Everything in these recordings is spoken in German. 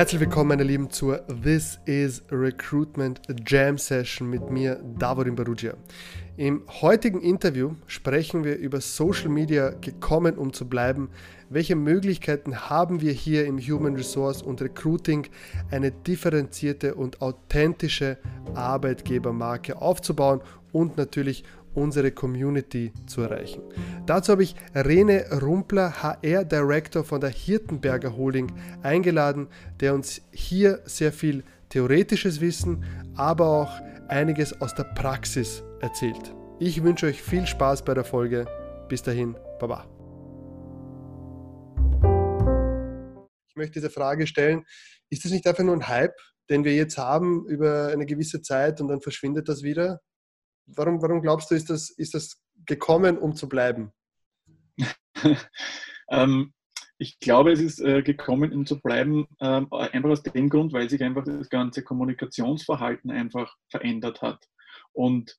Herzlich willkommen, meine Lieben, zur This is Recruitment Jam Session mit mir, Davorin Barugia. Im heutigen Interview sprechen wir über Social Media gekommen, um zu bleiben. Welche Möglichkeiten haben wir hier im Human Resource und Recruiting, eine differenzierte und authentische Arbeitgebermarke aufzubauen und natürlich unsere Community zu erreichen. Dazu habe ich Rene Rumpler, HR Director von der Hirtenberger Holding, eingeladen, der uns hier sehr viel theoretisches Wissen, aber auch einiges aus der Praxis erzählt. Ich wünsche euch viel Spaß bei der Folge. Bis dahin, Baba. Ich möchte diese Frage stellen, ist das nicht einfach nur ein Hype, den wir jetzt haben über eine gewisse Zeit und dann verschwindet das wieder? Warum, warum glaubst du, ist das, ist das gekommen, um zu bleiben? ähm, ich glaube, es ist äh, gekommen, um zu bleiben, ähm, einfach aus dem Grund, weil sich einfach das ganze Kommunikationsverhalten einfach verändert hat. Und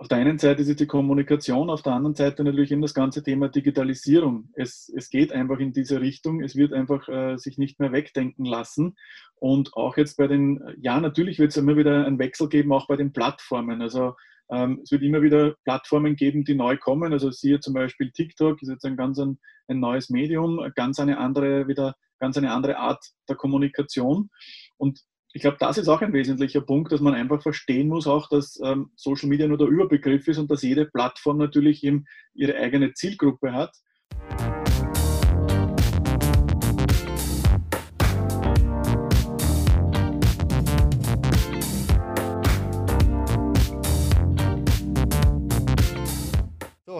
auf der einen Seite ist es die Kommunikation, auf der anderen Seite natürlich eben das ganze Thema Digitalisierung. Es, es geht einfach in diese Richtung, es wird einfach äh, sich nicht mehr wegdenken lassen. Und auch jetzt bei den, ja, natürlich wird es immer wieder einen Wechsel geben, auch bei den Plattformen. Also ähm, es wird immer wieder Plattformen geben, die neu kommen. Also siehe zum Beispiel TikTok, ist jetzt ein ganz ein, ein neues Medium, ganz eine andere, wieder ganz eine andere Art der Kommunikation. Und ich glaube, das ist auch ein wesentlicher Punkt, dass man einfach verstehen muss, auch dass ähm, Social Media nur der Überbegriff ist und dass jede Plattform natürlich eben ihre eigene Zielgruppe hat.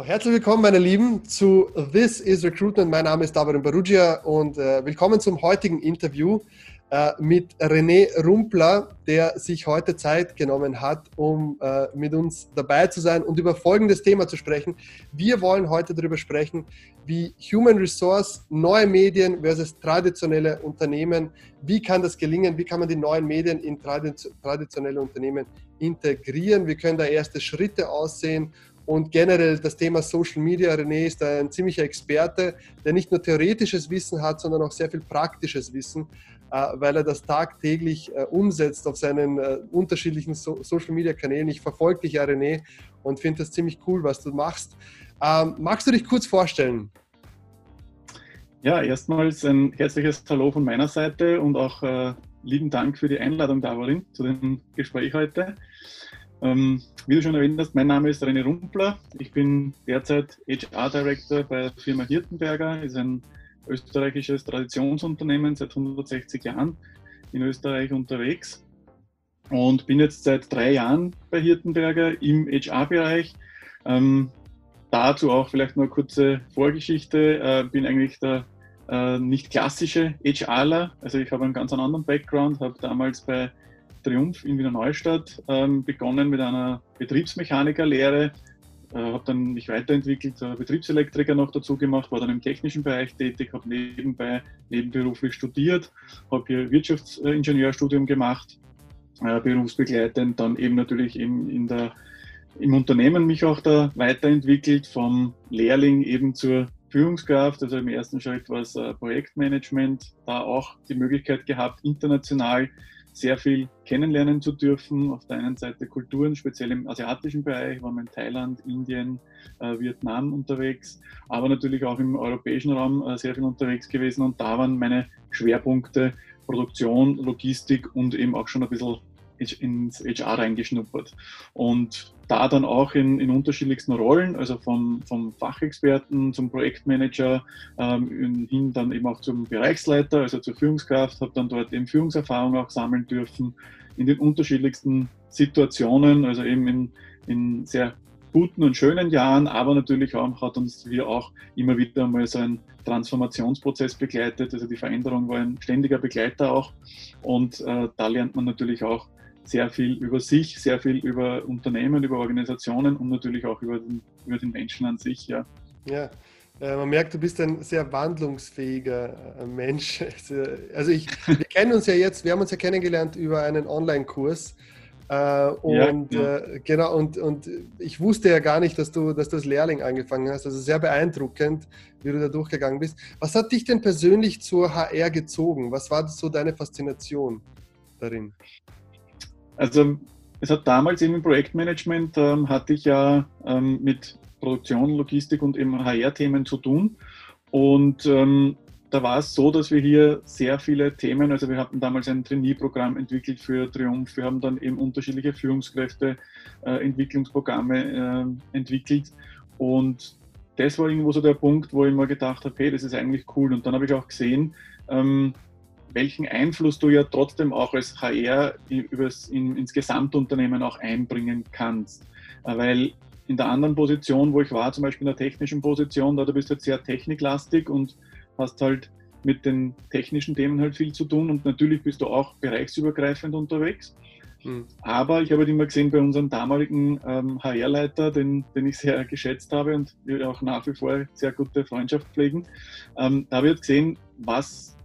Herzlich willkommen, meine Lieben, zu This is Recruitment. Mein Name ist Davorin Barugia und äh, willkommen zum heutigen Interview. Äh, mit René Rumpler, der sich heute Zeit genommen hat, um äh, mit uns dabei zu sein und über folgendes Thema zu sprechen. Wir wollen heute darüber sprechen, wie Human Resource, neue Medien versus traditionelle Unternehmen, wie kann das gelingen, wie kann man die neuen Medien in traditionelle Unternehmen integrieren, wie können da erste Schritte aussehen und generell das Thema Social Media, René ist ein ziemlicher Experte, der nicht nur theoretisches Wissen hat, sondern auch sehr viel praktisches Wissen. Äh, weil er das tagtäglich äh, umsetzt auf seinen äh, unterschiedlichen Social-Media-Kanälen. Ich verfolge dich ja, René, und finde das ziemlich cool, was du machst. Ähm, magst du dich kurz vorstellen? Ja, erstmals ein herzliches Hallo von meiner Seite und auch äh, lieben Dank für die Einladung, Davorin, zu dem Gespräch heute. Ähm, wie du schon erwähnt hast, mein Name ist René Rumpler. Ich bin derzeit HR Director bei der Firma Hirtenberger, ist ein österreichisches Traditionsunternehmen seit 160 Jahren in Österreich unterwegs und bin jetzt seit drei Jahren bei Hirtenberger im HR-Bereich. Ähm, dazu auch vielleicht nur eine kurze Vorgeschichte. Äh, bin eigentlich der äh, nicht klassische HRler, also ich habe einen ganz anderen Background, habe damals bei Triumph in Wiener Neustadt ähm, begonnen mit einer Betriebsmechanikerlehre, äh, habe dann mich weiterentwickelt, äh, Betriebselektriker noch dazu gemacht, war dann im technischen Bereich tätig, habe nebenbei nebenberuflich studiert, habe hier Wirtschaftsingenieurstudium gemacht, äh, berufsbegleitend, dann eben natürlich eben in der, im Unternehmen mich auch da weiterentwickelt, vom Lehrling eben zur Führungskraft, also im ersten Schritt war es äh, Projektmanagement, da auch die Möglichkeit gehabt, international sehr viel kennenlernen zu dürfen. Auf der einen Seite Kulturen, speziell im asiatischen Bereich, waren wir in Thailand, Indien, äh, Vietnam unterwegs, aber natürlich auch im europäischen Raum äh, sehr viel unterwegs gewesen und da waren meine Schwerpunkte Produktion, Logistik und eben auch schon ein bisschen ins HR reingeschnuppert. Und da dann auch in, in unterschiedlichsten Rollen, also vom, vom Fachexperten zum Projektmanager ähm, hin dann eben auch zum Bereichsleiter, also zur Führungskraft, habe dann dort eben Führungserfahrung auch sammeln dürfen in den unterschiedlichsten Situationen, also eben in, in sehr guten und schönen Jahren, aber natürlich auch, hat uns wir auch immer wieder mal so einen Transformationsprozess begleitet. Also die Veränderung war ein ständiger Begleiter auch und äh, da lernt man natürlich auch sehr viel über sich, sehr viel über Unternehmen, über Organisationen und natürlich auch über den, über den Menschen an sich. Ja. ja. Äh, man merkt, du bist ein sehr wandlungsfähiger äh, Mensch. Also ich, wir kennen uns ja jetzt, wir haben uns ja kennengelernt über einen Online-Kurs Äh, und ja, ja. Äh, genau, und, und ich wusste ja gar nicht, dass du, dass du als Lehrling angefangen hast. Also sehr beeindruckend, wie du da durchgegangen bist. Was hat dich denn persönlich zur HR gezogen? Was war so deine Faszination darin? Also es hat damals eben im Projektmanagement ähm, hatte ich ja ähm, mit Produktion, Logistik und eben HR-Themen zu tun. Und ähm, da war es so, dass wir hier sehr viele Themen, also wir hatten damals ein Trainee-Programm entwickelt für Triumph, wir haben dann eben unterschiedliche Führungskräfte, äh, Entwicklungsprogramme äh, entwickelt und das war irgendwo so der Punkt, wo ich mir gedacht habe, hey, das ist eigentlich cool. Und dann habe ich auch gesehen, ähm, welchen Einfluss du ja trotzdem auch als HR übers, in, ins Gesamtunternehmen auch einbringen kannst. Äh, weil in der anderen Position, wo ich war, zum Beispiel in der technischen Position, da bist du jetzt sehr techniklastig und hast halt mit den technischen Themen halt viel zu tun und natürlich bist du auch bereichsübergreifend unterwegs. Mhm. Aber ich habe halt immer gesehen, bei unserem damaligen ähm, HR-Leiter, den, den ich sehr geschätzt habe und wir auch nach wie vor sehr gute Freundschaft pflegen, ähm, da habe ich halt gesehen, was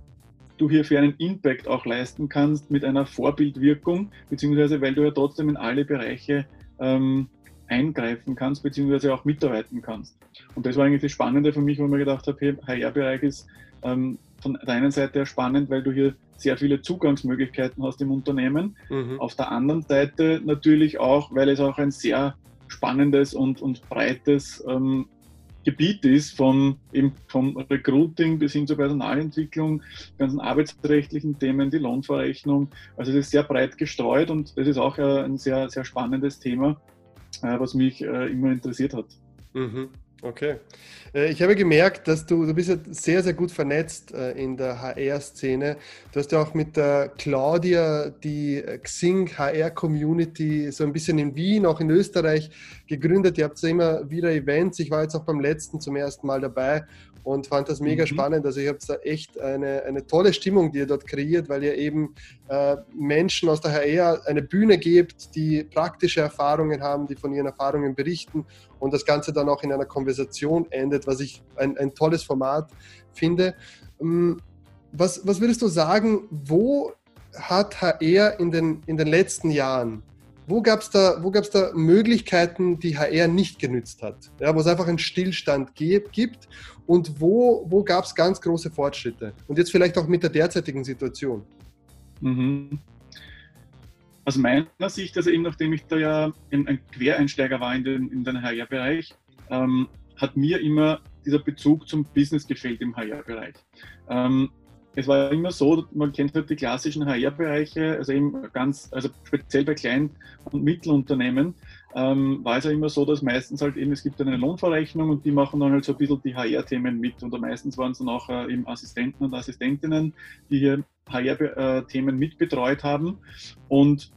du hier für einen Impact auch leisten kannst mit einer Vorbildwirkung, beziehungsweise weil du ja trotzdem in alle Bereiche ähm, eingreifen kannst, beziehungsweise auch mitarbeiten kannst. Und das war eigentlich das Spannende für mich, wo ich mir gedacht habe, hey, HR-Bereich ist ähm, von der einen Seite spannend, weil du hier sehr viele Zugangsmöglichkeiten hast im Unternehmen. Mhm. Auf der anderen Seite natürlich auch, weil es auch ein sehr spannendes und, und breites ähm, Gebiet ist, von, eben vom Recruiting bis hin zur Personalentwicklung, ganzen arbeitsrechtlichen Themen, die Lohnverrechnung. Also es ist sehr breit gestreut und das ist auch äh, ein sehr, sehr spannendes Thema, äh, was mich äh, immer interessiert hat. Mhm. Okay. Äh, ich habe gemerkt, dass du, du bist ja sehr, sehr gut vernetzt äh, in der HR-Szene. Du hast ja auch mit der Claudia die Xing HR-Community so ein bisschen in Wien, auch in Österreich gegründet. Ihr habt ja immer wieder Events. Ich war jetzt auch beim letzten zum ersten Mal dabei und fand das mega mhm. spannend. Also ich habe da echt eine, eine tolle Stimmung, die ihr dort kreiert, weil ihr eben äh, Menschen aus der HR eine Bühne gebt, die praktische Erfahrungen haben, die von ihren Erfahrungen berichten und das Ganze dann auch in einer Konversation endet, was ich ein, ein tolles Format finde. Ähm, was, was würdest du sagen, wo hat HR in den, in den letzten Jahren wo gab es da, da Möglichkeiten, die HR nicht genützt hat? Ja, wo es einfach einen Stillstand gibt und wo, wo gab es ganz große Fortschritte? Und jetzt vielleicht auch mit der derzeitigen Situation. Mhm. Aus meiner Sicht, also eben nachdem ich da ja ein Quereinsteiger war in den, in den HR-Bereich, ähm, hat mir immer dieser Bezug zum Business gefehlt im HR-Bereich. Ähm, es war immer so, man kennt halt die klassischen HR-Bereiche, also eben ganz, also speziell bei Klein- und Mittelunternehmen, ähm, war es ja immer so, dass meistens halt eben, es gibt eine Lohnverrechnung und die machen dann halt so ein bisschen die HR-Themen mit. Und meistens waren es dann auch äh, eben Assistenten und Assistentinnen, die hier HR-Themen mitbetreut haben. Und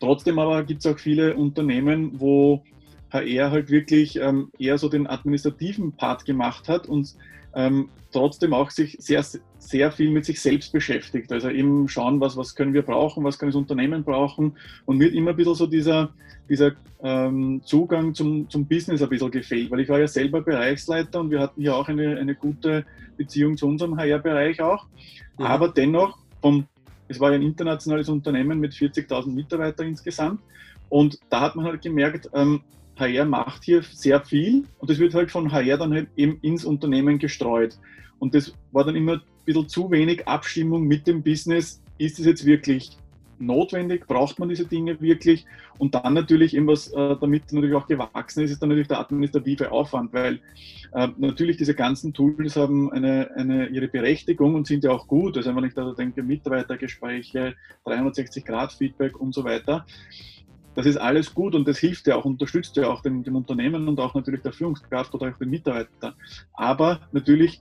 trotzdem aber gibt es auch viele Unternehmen, wo HR halt wirklich ähm, eher so den administrativen Part gemacht hat und ähm, trotzdem auch sich sehr, sehr viel mit sich selbst beschäftigt. Also eben schauen, was, was können wir brauchen, was kann das Unternehmen brauchen und mir immer ein bisschen so dieser, dieser ähm, Zugang zum, zum Business ein bisschen gefehlt, weil ich war ja selber Bereichsleiter und wir hatten ja auch eine, eine gute Beziehung zu unserem HR-Bereich auch. Ja. Aber dennoch, vom, es war ja ein internationales Unternehmen mit 40.000 Mitarbeitern insgesamt und da hat man halt gemerkt, ähm, HR macht hier sehr viel und das wird halt von HR dann halt eben ins Unternehmen gestreut. Und das war dann immer ein bisschen zu wenig Abstimmung mit dem Business. Ist es jetzt wirklich notwendig? Braucht man diese Dinge wirklich? Und dann natürlich eben was äh, damit natürlich auch gewachsen ist, ist dann natürlich der administrative Aufwand, weil äh, natürlich diese ganzen Tools haben eine, eine, ihre Berechtigung und sind ja auch gut. Also wenn ich da denke, Mitarbeitergespräche, 360-Grad-Feedback und so weiter. Das ist alles gut und das hilft ja auch, unterstützt ja auch dem, dem Unternehmen und auch natürlich der Führungskraft oder auch den Mitarbeitern. Aber natürlich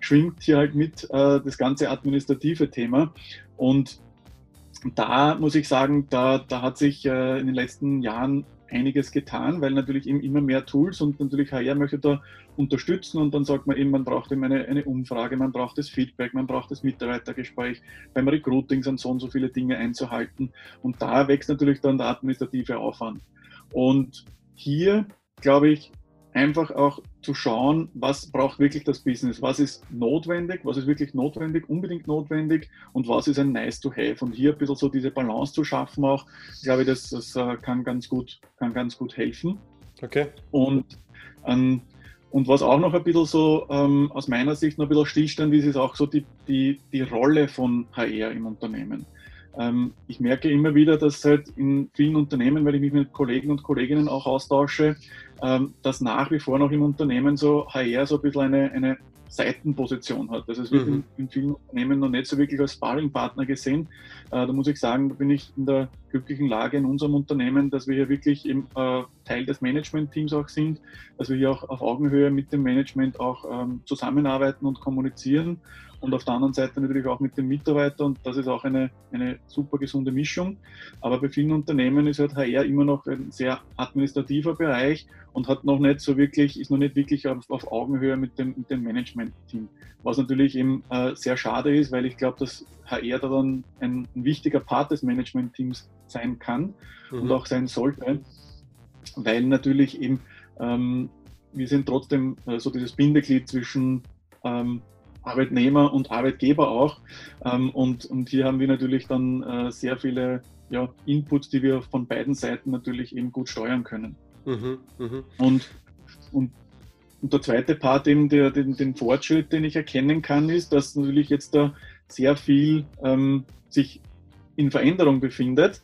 schwingt hier halt mit äh, das ganze administrative Thema. Und da muss ich sagen, da, da hat sich äh, in den letzten Jahren einiges getan, weil natürlich eben immer mehr Tools und natürlich HR möchte da unterstützen und dann sagt man eben, man braucht eben eine, eine Umfrage, man braucht das Feedback, man braucht das Mitarbeitergespräch, beim Recruiting sind so und so viele Dinge einzuhalten und da wächst natürlich dann der administrative Aufwand. Und hier, glaube ich, einfach auch zu schauen, was braucht wirklich das Business, was ist notwendig, was ist wirklich notwendig, unbedingt notwendig und was ist ein nice to have. Und hier ein bisschen so diese Balance zu schaffen auch, glaube ich, das, das äh, kann, ganz gut, kann ganz gut helfen. Okay. Und, ähm, und was auch noch ein bisschen so ähm, aus meiner Sicht noch ein bisschen stillstand ist, ist auch so die, die, die Rolle von HR im Unternehmen. Ähm, ich merke immer wieder, dass halt in vielen Unternehmen, weil ich mich mit Kollegen und Kolleginnen auch austausche, ähm, dass nach wie vor noch im Unternehmen so HR so ein bisschen eine, eine Seitenposition hat. Also es wird mhm. in, in, vielen Unternehmen noch nicht so wirklich als Sparringpartner gesehen. Äh, da muss ich sagen, da bin ich in der glücklichen Lage in unserem Unternehmen, dass wir hier wirklich im, äh, Teil des Management-Teams auch sind, dass wir hier auch auf Augenhöhe mit dem Management auch ähm, zusammenarbeiten und kommunizieren und auf der anderen Seite natürlich auch mit den Mitarbeitern und das ist auch eine, eine super gesunde Mischung. Aber bei vielen Unternehmen ist halt HR immer noch ein sehr administrativer Bereich und hat noch nicht so wirklich, ist noch nicht wirklich auf, auf Augenhöhe mit dem, mit dem Management-Team. Was natürlich eben äh, sehr schade ist, weil ich glaube, dass HR da dann ein, ein wichtiger Part des Management-Teams sein kann mhm. und auch sein sollte, weil natürlich eben ähm, wir sind trotzdem äh, so dieses Bindeglied zwischen ähm, Arbeitnehmer und Arbeitgeber auch. Ähm, und, und hier haben wir natürlich dann äh, sehr viele ja, Inputs, die wir von beiden Seiten natürlich eben gut steuern können. Mhm, mh. und, und, und der zweite Part, eben der, den, den Fortschritt, den ich erkennen kann, ist, dass natürlich jetzt da sehr viel ähm, sich in Veränderung befindet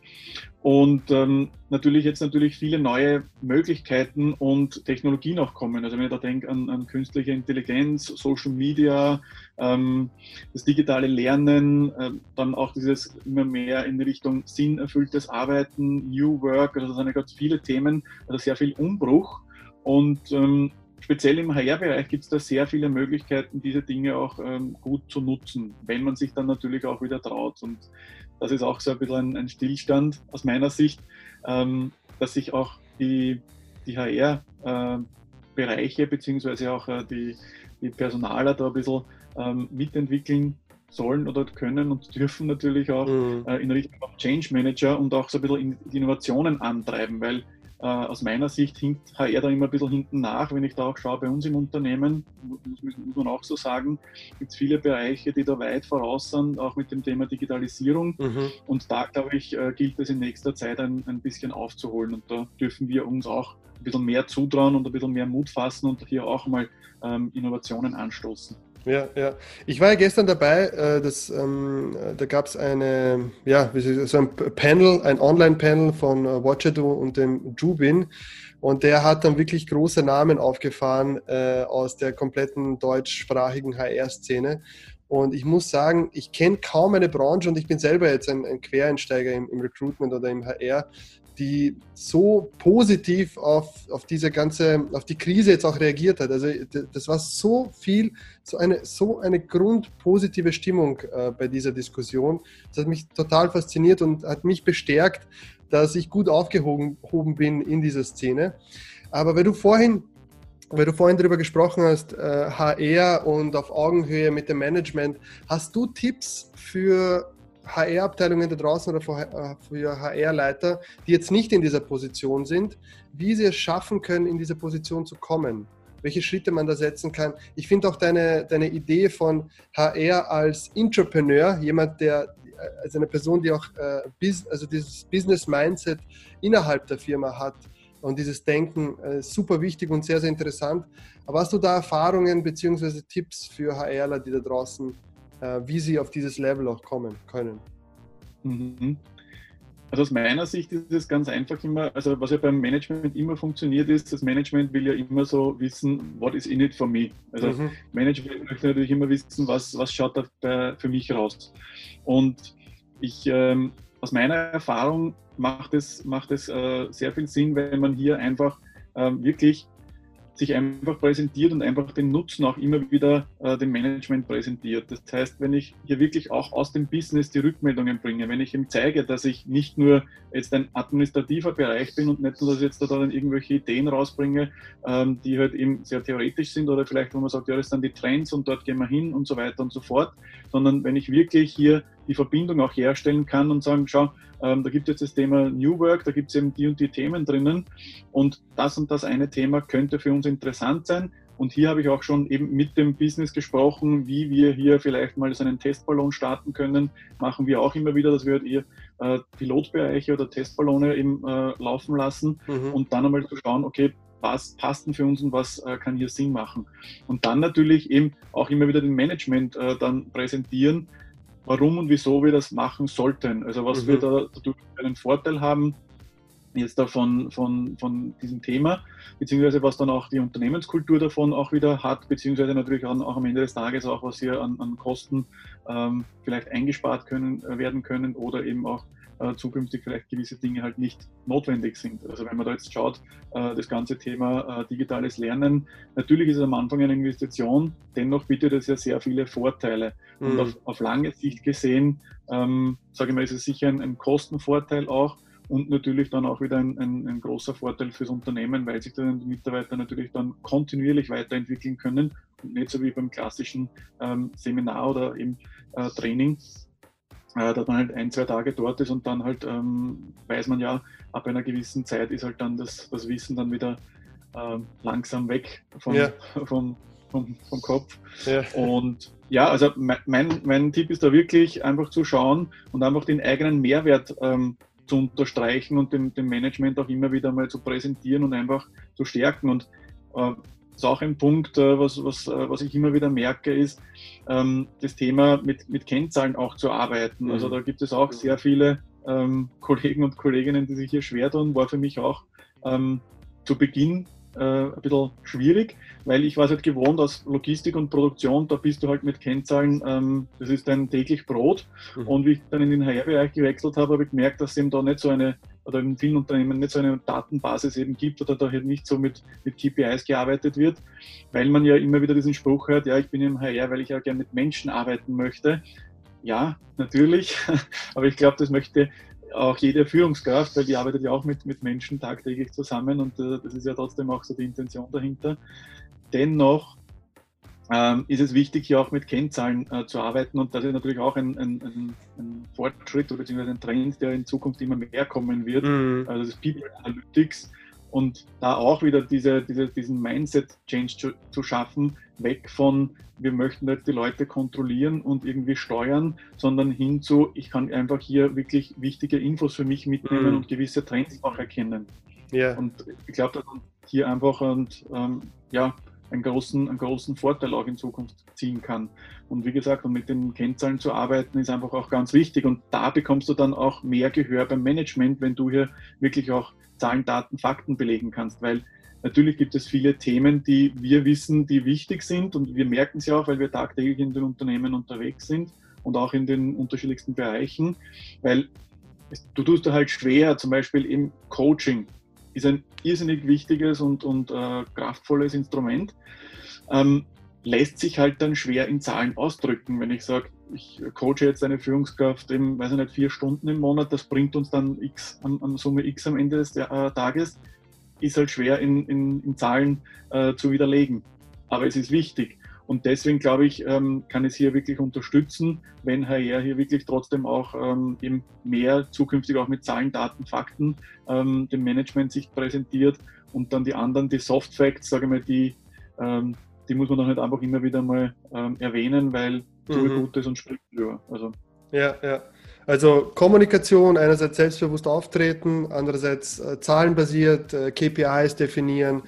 und ähm, natürlich jetzt natürlich viele neue Möglichkeiten und Technologien auch kommen. Also wenn ich da denke an, an künstliche Intelligenz, Social Media, ähm, das digitale Lernen, äh, dann auch dieses immer mehr in Richtung sinnerfülltes Arbeiten, New Work, also das sind ja ganz viele Themen, also sehr viel Umbruch. Und ähm, speziell im HR-Bereich gibt es da sehr viele Möglichkeiten, diese Dinge auch ähm, gut zu nutzen, wenn man sich dann natürlich auch wieder traut. Und das ist auch so ein bisschen ein, ein Stillstand aus meiner Sicht, ähm, dass sich auch die, die HR-Bereiche äh, beziehungsweise auch äh, die, die Personaler da ein bisschen ähm, mitentwickeln sollen oder können und dürfen natürlich auch mhm. äh, in Richtung Change Manager und auch so ein bisschen Innovationen antreiben, weil aus meiner Sicht hinkt HR da immer ein bisschen hinten nach. Wenn ich da auch schaue, bei uns im Unternehmen, muss, muss man auch so sagen, gibt es viele Bereiche, die da weit voraus sind, auch mit dem Thema Digitalisierung. Mhm. Und da, glaube ich, äh, gilt es in nächster Zeit ein, ein bisschen aufzuholen. Und da dürfen wir uns auch ein bisschen mehr zutrauen und ein bisschen mehr Mut fassen und hier auch mal ähm, Innovationen anstoßen. Ja, ja. Ich war ja gestern dabei, äh, das, ähm, da gab es eine, ja, so ein Panel, ein Online-Panel von äh, Watchado und dem Jubin. Und der hat dann wirklich große Namen aufgefahren äh, aus der kompletten deutschsprachigen HR-Szene. Und ich muss sagen, ich kenne kaum eine Branche und ich bin selber jetzt ein, ein Quereinsteiger im, im, Recruitment oder im HR, die so positiv auf, auf diese ganze, auf die Krise jetzt auch reagiert hat. Also das war so viel, so eine, so eine grundpositive Stimmung äh, bei dieser Diskussion. Das hat mich total fasziniert und hat mich bestärkt, dass ich gut aufgehoben bin in dieser Szene. Aber weil du vorhin weil du vorhin darüber gesprochen hast, äh, HR und auf Augenhöhe mit dem Management, hast du Tipps für HR-Abteilungen da draußen oder für HR-Leiter, die jetzt nicht in dieser Position sind, wie sie es schaffen können, in diese Position zu kommen. Welche Schritte man da setzen kann. Ich finde auch deine, deine Idee von HR als Entrepreneur, jemand, der, also eine Person, die auch äh, also dieses Business-Mindset innerhalb der Firma hat und dieses Denken, äh, super wichtig und sehr, sehr interessant. Aber hast du da Erfahrungen bzw. Tipps für HRler, die da draußen äh, wie sie auf dieses Level auch kommen können. Mhm. Also aus meiner Sicht ist es ganz einfach immer, also was ja beim Management immer funktioniert ist, das Management will ja immer so wissen, what is in it for me? Also mhm. Management möchte natürlich immer wissen, was, was schaut da für mich raus. Und ich, ähm, aus meiner Erfahrung macht es, macht es äh, sehr viel Sinn, wenn man hier einfach ähm, wirklich sich einfach präsentiert und einfach den Nutzen auch immer wieder äh, dem Management präsentiert. Das heißt, wenn ich hier wirklich auch aus dem Business die Rückmeldungen bringe, wenn ich ihm zeige, dass ich nicht nur jetzt ein administrativer Bereich bin und nicht nur, dass ich jetzt da dann irgendwelche Ideen rausbringe, ähm, die halt eben sehr theoretisch sind oder vielleicht, wo man sagt, ja, das sind die Trends und dort gehen wir hin und so weiter und so fort, sondern wenn ich wirklich hier die Verbindung auch herstellen kann und sagen, schau, ähm, da gibt es jetzt das Thema New Work, da gibt es eben die und die Themen drinnen und das und das eine Thema könnte für uns interessant sein. Und hier habe ich auch schon eben mit dem Business gesprochen, wie wir hier vielleicht mal so einen Testballon starten können. Machen wir auch immer wieder, dass wir eher äh, Pilotbereiche oder Testballone eben äh, laufen lassen mhm. und dann einmal zu schauen, okay, was passt denn für uns und was äh, kann hier Sinn machen. Und dann natürlich eben auch immer wieder den Management äh, dann präsentieren, warum und wieso wir das machen sollten. Also was mhm. wir da dadurch einen Vorteil haben, jetzt davon von, von diesem Thema, beziehungsweise was dann auch die Unternehmenskultur davon auch wieder hat, beziehungsweise natürlich auch, auch am Ende des Tages auch, was hier an, an Kosten ähm, vielleicht eingespart können, äh, werden können oder eben auch äh, zukünftig vielleicht gewisse Dinge halt nicht notwendig sind. Also wenn man da jetzt schaut, äh, das ganze Thema äh, digitales Lernen, natürlich ist es am Anfang eine Investition, dennoch bietet es ja sehr viele Vorteile. Mhm. Und auf, auf, lange Sicht gesehen, ähm, sage ich mal, ist es sicher ein, ein Kostenvorteil auch, und natürlich dann auch wieder ein, ein, ein, großer Vorteil fürs Unternehmen, weil sich dann die Mitarbeiter natürlich dann kontinuierlich weiterentwickeln können und nicht so wie beim klassischen ähm, Seminar oder eben äh, Training, dass man halt ein, zwei Tage dort ist und dann halt ähm, weiß man ja, ab einer gewissen Zeit ist halt dann das, das Wissen dann wieder äh, langsam weg vom, ja. vom, vom, vom, Kopf. Ja. Und ja, also mein, mein Tipp ist da wirklich einfach zu schauen und einfach den eigenen Mehrwert ähm, zu unterstreichen und dem, dem Management auch immer wieder mal zu präsentieren und einfach zu stärken. Und äh, ist auch ein Punkt, äh, was, was, äh, was ich immer wieder merke, ist ähm, das Thema mit, mit Kennzahlen auch zu arbeiten. Also mhm. da gibt es auch sehr viele ähm, Kollegen und Kolleginnen, die sich hier schwer tun, war für mich auch ähm, zu Beginn äh, ein bisschen schwierig, weil ich war es halt gewohnt aus Logistik und Produktion, da bist du halt mit Kennzahlen, ähm, das ist dein täglich Brot. Mhm. Und wie ich dann in den HR-Bereich gewechselt habe, habe ich gemerkt, dass eben da nicht so eine, oder in vielen Unternehmen nicht so eine Datenbasis eben gibt oder da halt nicht so mit, mit KPIs gearbeitet wird, weil man ja immer wieder diesen Spruch hört, ja, ich bin im HR, weil ich ja gerne mit Menschen arbeiten möchte. Ja, natürlich, aber ich glaube, das möchte auch jede Führungskraft, weil die arbeitet ja auch mit, mit Menschen tagtäglich zusammen und äh, das ist ja trotzdem auch so die Intention dahinter. Dennoch ähm, ist es wichtig, hier auch mit Kennzahlen äh, zu arbeiten und das ist natürlich auch ein, ein, ein, ein Fortschritt oder beziehungsweise ein Trend, der in Zukunft immer mehr kommen wird. Mhm. Also das People Analytics und da auch wieder diese, diese, diesen Mindset-Change zu, zu, schaffen, weg von, wir möchten jetzt die Leute kontrollieren und irgendwie steuern, sondern hin zu, ich kann einfach hier wirklich wichtige Infos für mich mitnehmen mhm. und gewisse Trends auch erkennen. Yeah. Und ich glaube, dass man hier einfach und, ähm, ja, einen großen, einen großen Vorteil auch in Zukunft ziehen kann. Und wie gesagt, mit den Kennzahlen zu arbeiten, ist einfach auch ganz wichtig. Und da bekommst du dann auch mehr Gehör beim Management, wenn du hier wirklich auch Zahlen, Daten, Fakten belegen kannst, weil natürlich gibt es viele Themen, die wir wissen, die wichtig sind und wir merken sie auch, weil wir tagtäglich in den Unternehmen unterwegs sind und auch in den unterschiedlichsten Bereichen, weil du tust da halt schwer, zum Beispiel im Coaching ist ein irrsinnig wichtiges und, und äh, kraftvolles Instrument, ähm, lässt sich halt dann schwer in Zahlen ausdrücken. Wenn ich sage, ich coache jetzt eine Führungskraft eben, weiß ich nicht, vier Stunden im Monat, das bringt uns dann X an, an Summe X am Ende des äh, Tages, ist halt schwer in, in, in Zahlen äh, zu widerlegen. Aber es ist wichtig. Und deswegen glaube ich, ähm, kann es hier wirklich unterstützen, wenn HR hier wirklich trotzdem auch ähm, eben mehr zukünftig auch mit Zahlen, Daten, Fakten ähm, dem Management sich präsentiert und dann die anderen, die Soft Facts, sage ich mal, die, die muss man dann halt einfach immer wieder mal erwähnen, weil tue mhm. Gutes und spricht drüber. Also. Ja, ja. Also Kommunikation, einerseits selbstbewusst auftreten, andererseits äh, zahlenbasiert, äh, KPIs definieren,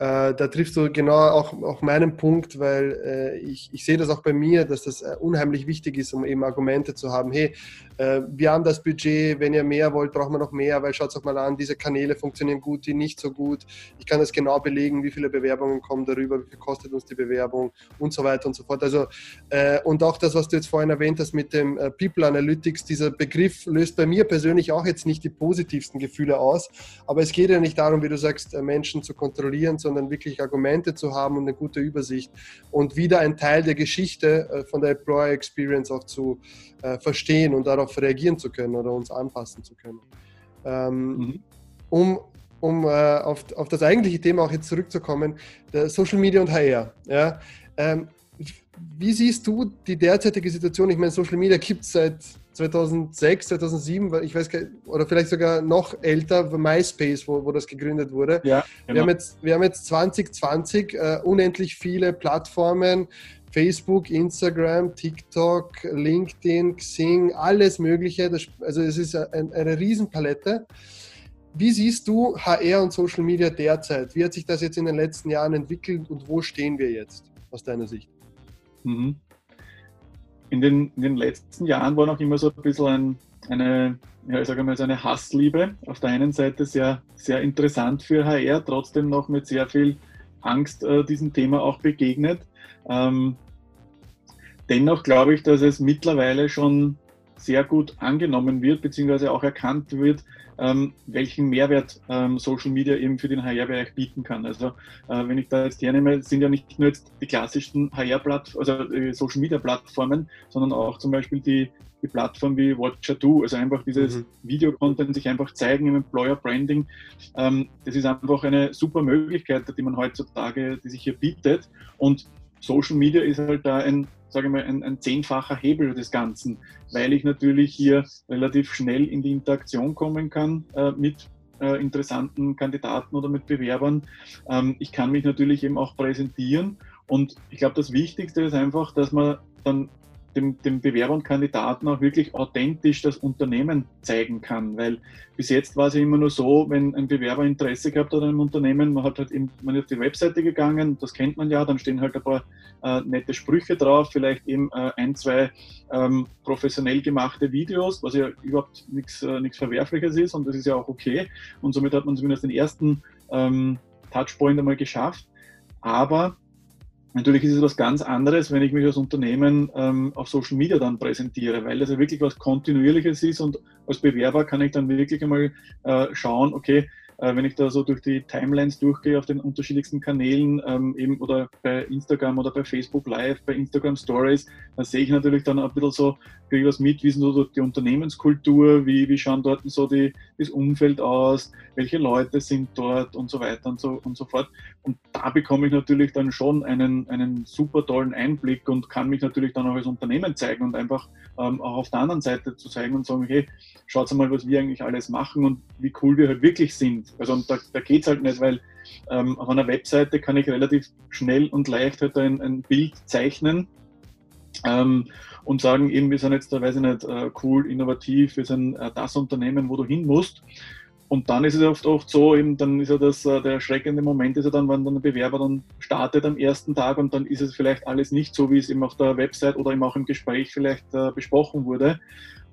da triffst du genau auch, auch meinen Punkt, weil äh, ich, ich sehe das auch bei mir, dass das äh, unheimlich wichtig ist, um eben Argumente zu haben. Hey, äh, wir haben das Budget, wenn ihr mehr wollt, brauchen wir noch mehr, weil schaut es auch mal an, diese Kanäle funktionieren gut, die nicht so gut. Ich kann das genau belegen, wie viele Bewerbungen kommen darüber, wie viel kostet uns die Bewerbung und so weiter und so fort. Also, äh, und auch das, was du jetzt vorhin erwähnt hast mit dem äh, People Analytics, dieser Begriff löst bei mir persönlich auch jetzt nicht die positivsten Gefühle aus, aber es geht ja nicht darum, wie du sagst, Menschen zu kontrollieren, sondern sondern wirklich Argumente zu haben und eine gute Übersicht und wieder ein Teil der Geschichte äh, von der Employer Experience auch zu äh, verstehen und darauf reagieren zu können oder uns anpassen zu können. Ähm, mhm. Um, um äh, auf, auf das eigentliche Thema auch jetzt zurückzukommen, Social Media und HR. Ja, ähm, wie siehst du die derzeitige Situation? Ich meine, Social Media gibt es seit 2006, 2007, ich weiß gar oder vielleicht sogar noch älter, MySpace, wo, wo das gegründet wurde. Ja, genau. wir, haben jetzt, wir haben jetzt 2020 äh, unendlich viele Plattformen, Facebook, Instagram, TikTok, LinkedIn, Xing, alles Mögliche. Das, also es ist ein, eine Riesenpalette. Wie siehst du HR und Social Media derzeit? Wie hat sich das jetzt in den letzten Jahren entwickelt und wo stehen wir jetzt aus deiner Sicht? Mhm. In, den, in den letzten Jahren war noch immer so ein bisschen ein, eine, ja, ich sage mal, so eine Hassliebe. Auf der einen Seite sehr, sehr interessant für HR, trotzdem noch mit sehr viel Angst äh, diesem Thema auch begegnet. Ähm, dennoch glaube ich, dass es mittlerweile schon sehr gut angenommen wird, beziehungsweise auch erkannt wird, ähm, welchen Mehrwert ähm, Social Media eben für den HR-Bereich bieten kann. Also äh, wenn ich da jetzt hernehme, sind ja nicht nur jetzt die klassischen HR-Plattformen, also äh, Social Media-Plattformen, sondern auch zum Beispiel die, die Plattform wie Watcher Do, also einfach dieses mhm. Video-Content sich einfach zeigen im Employer-Branding. Ähm, das ist einfach eine super Möglichkeit, die man heutzutage, die sich hier bietet. Und Social Media ist halt da ein, sage ich mal, ein, ein, zehnfacher Hebel des Ganzen, weil ich natürlich hier relativ schnell in die Interaktion kommen kann äh, mit äh, interessanten Kandidaten oder mit Bewerbern. Ähm, ich kann mich natürlich eben auch präsentieren und ich glaube, das Wichtigste ist einfach, dass man dann dem, dem Bewerber und Kandidaten auch wirklich authentisch das Unternehmen zeigen kann. Weil bis jetzt war es ja immer nur so, wenn ein Bewerber Interesse gehabt hat an einem Unternehmen, man hat halt eben, man ist auf die Webseite gegangen, das kennt man ja, dann stehen halt ein paar äh, nette Sprüche drauf, vielleicht eben äh, ein, zwei ähm, professionell gemachte Videos, was ja überhaupt nichts äh, Verwerfliches ist und das ist ja auch okay. Und somit hat man zumindest den ersten ähm, Touchpoint einmal geschafft. Aber Natürlich ist es was ganz anderes, wenn ich mich als Unternehmen ähm, auf Social Media dann präsentiere, weil das ja wirklich was Kontinuierliches ist und als Bewerber kann ich dann wirklich einmal äh, schauen, okay, äh, wenn ich da so durch die Timelines durchgehe auf den unterschiedlichsten Kanälen, ähm, eben oder bei Instagram oder bei Facebook Live, bei Instagram Stories, dann sehe ich natürlich dann ein bisschen so, kriege ich was mit, wie ist so die Unternehmenskultur, wie, wie schauen dort so die, das Umfeld aus, welche Leute sind dort und so weiter und so, und so fort. Und da bekomme ich natürlich dann schon einen, einen super tollen Einblick und kann mich natürlich dann auch als Unternehmen zeigen und einfach ähm, auch auf der anderen Seite zu zeigen und sagen, hey, schaut mal, was wir eigentlich alles machen und wie cool wir halt wirklich sind. Also da, da geht es halt nicht, weil ähm, auf einer Webseite kann ich relativ schnell und leicht halt ein, ein Bild zeichnen ähm, und sagen, eben, wir sind jetzt da, weiß ich nicht, äh, cool, innovativ, wir sind äh, das Unternehmen, wo du hin musst. Und dann ist es oft, oft so, eben, dann ist ja das, äh, der erschreckende Moment ist ja dann, wenn dann der Bewerber dann startet am ersten Tag und dann ist es vielleicht alles nicht so, wie es eben auf der Website oder eben auch im Gespräch vielleicht äh, besprochen wurde.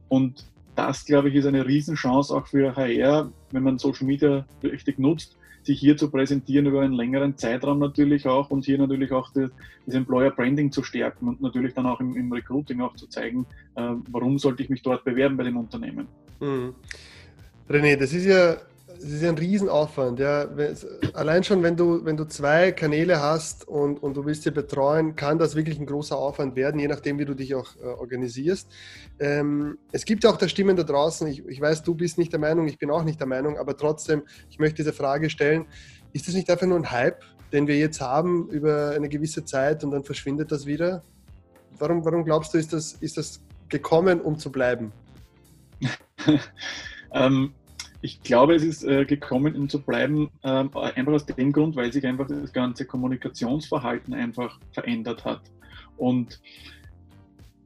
Und das, glaube ich, ist eine Riesenchance auch für HR, wenn man Social Media richtig nutzt, sich hier zu präsentieren über einen längeren Zeitraum natürlich auch und hier natürlich auch das, das Employer Branding zu stärken und natürlich dann auch im, im Recruiting auch zu zeigen, äh, warum sollte ich mich dort bewerben bei dem Unternehmen. Mhm. René, das ist ja das ist ein Riesenaufwand. Ja. Allein schon, wenn du, wenn du zwei Kanäle hast und, und du willst sie betreuen, kann das wirklich ein großer Aufwand werden, je nachdem, wie du dich auch äh, organisierst. Ähm, es gibt auch da Stimmen da draußen. Ich, ich weiß, du bist nicht der Meinung, ich bin auch nicht der Meinung, aber trotzdem, ich möchte diese Frage stellen: Ist das nicht einfach nur ein Hype, den wir jetzt haben über eine gewisse Zeit und dann verschwindet das wieder? Warum, warum glaubst du, ist das, ist das gekommen, um zu bleiben? ähm, ich glaube, es ist äh, gekommen, um zu bleiben, äh, einfach aus dem Grund, weil sich einfach das ganze Kommunikationsverhalten einfach verändert hat. Und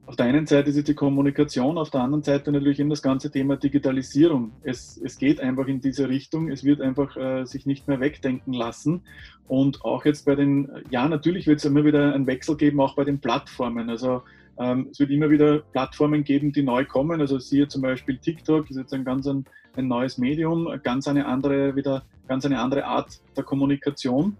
auf der einen Seite ist es die Kommunikation, auf der anderen Seite natürlich eben das ganze Thema Digitalisierung. Es, es geht einfach in diese Richtung, es wird einfach äh, sich nicht mehr wegdenken lassen. Und auch jetzt bei den, ja, natürlich wird es immer wieder einen Wechsel geben, auch bei den Plattformen. Also ähm, es wird immer wieder Plattformen geben, die neu kommen. Also siehe zum Beispiel TikTok, ist jetzt ein ganz ein, ein neues Medium, ganz eine andere, wieder ganz eine andere Art der Kommunikation.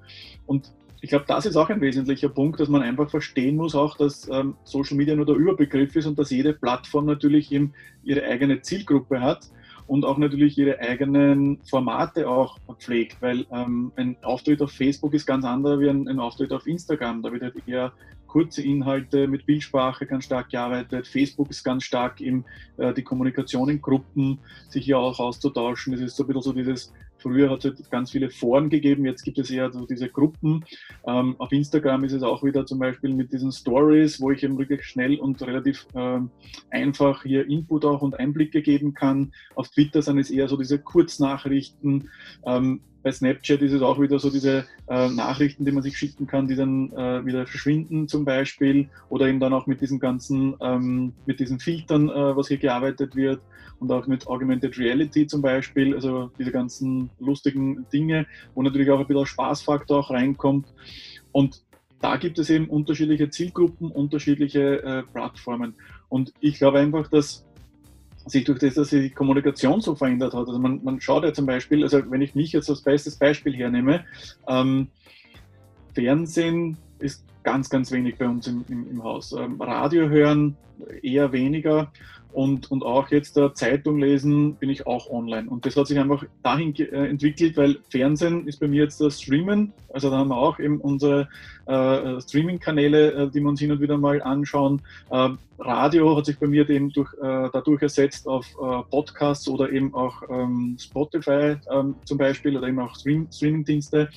Und ich glaube, das ist auch ein wesentlicher Punkt, dass man einfach verstehen muss, auch dass ähm, Social Media nur der Überbegriff ist und dass jede Plattform natürlich eben ihre eigene Zielgruppe hat und auch natürlich ihre eigenen Formate auch pflegt, weil ähm, ein Auftritt auf Facebook ist ganz anders wie ein, ein Auftritt auf Instagram. Da wird halt eher kurze Inhalte mit Bildsprache ganz stark gearbeitet. Facebook ist ganz stark in äh, die Kommunikation in Gruppen, sich hier auch auszutauschen. Es ist so ein bisschen so dieses früher hat es halt ganz viele Foren gegeben, jetzt gibt es eher so diese Gruppen. Ähm, auf Instagram ist es auch wieder zum Beispiel mit diesen Stories, wo ich eben wirklich schnell und relativ ähm, einfach hier Input auch und Einblicke geben kann. Auf Twitter sind es eher so diese Kurznachrichten. Ähm, bei Snapchat ist es auch wieder so diese äh, Nachrichten, die man sich schicken kann, die dann äh, wieder verschwinden zum Beispiel. Oder eben dann auch mit diesen ganzen, ähm, mit diesen Filtern, äh, was hier gearbeitet wird. Und auch mit Augmented Reality zum Beispiel, also diese ganzen lustigen Dinge, wo natürlich auch ein bisschen Spaßfaktor auch reinkommt. Und da gibt es eben unterschiedliche Zielgruppen, unterschiedliche äh, Plattformen. Und ich glaube einfach, dass sich durch das, dass sich die Kommunikation so verändert hat. Also man, man schaut ja zum Beispiel, also wenn ich mich jetzt als bestes Beispiel hernehme, ähm, Fernsehen ist ganz, ganz wenig bei uns im, im, im Haus. Ähm, Radio hören eher weniger und, und auch jetzt der Zeitung lesen bin ich auch online. Und das hat sich einfach dahin äh, entwickelt, weil Fernsehen ist bei mir jetzt das Streamen. Also da haben wir auch eben unsere äh, Streaming-Kanäle, äh, die wir uns hin und wieder mal anschauen. Äh, Radio hat sich bei mir eben durch, äh, dadurch ersetzt auf äh, Podcasts oder eben auch ähm, Spotify ähm, zum Beispiel oder eben auch Stream Streaming-Dienste.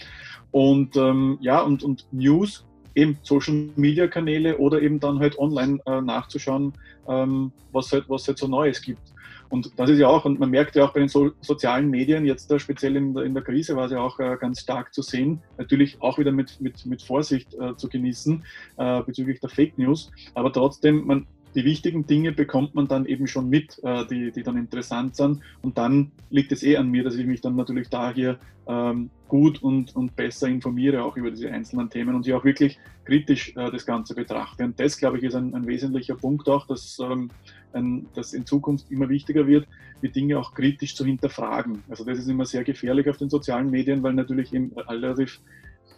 Und ähm, ja, und, und News eben Social Media Kanäle oder eben dann halt online äh, nachzuschauen, ähm, was halt, was halt so Neues gibt. Und das ist ja auch, und man merkt ja auch bei den so, sozialen Medien, jetzt da speziell in der, in der Krise war es ja auch äh, ganz stark zu sehen, natürlich auch wieder mit, mit, mit Vorsicht äh, zu genießen äh, bezüglich der Fake News, aber trotzdem, man, die wichtigen Dinge bekommt man dann eben schon mit, äh, die, die dann interessant sind. Und dann liegt es eh an mir, dass ich mich dann natürlich da hier ähm, gut und, und besser informiere, auch über diese einzelnen Themen und sie auch wirklich kritisch äh, das Ganze betrachte. Und das, glaube ich, ist ein, ein wesentlicher Punkt auch, dass, ähm, ein, dass in Zukunft immer wichtiger wird, die Dinge auch kritisch zu hinterfragen. Also das ist immer sehr gefährlich auf den sozialen Medien, weil natürlich eben relativ,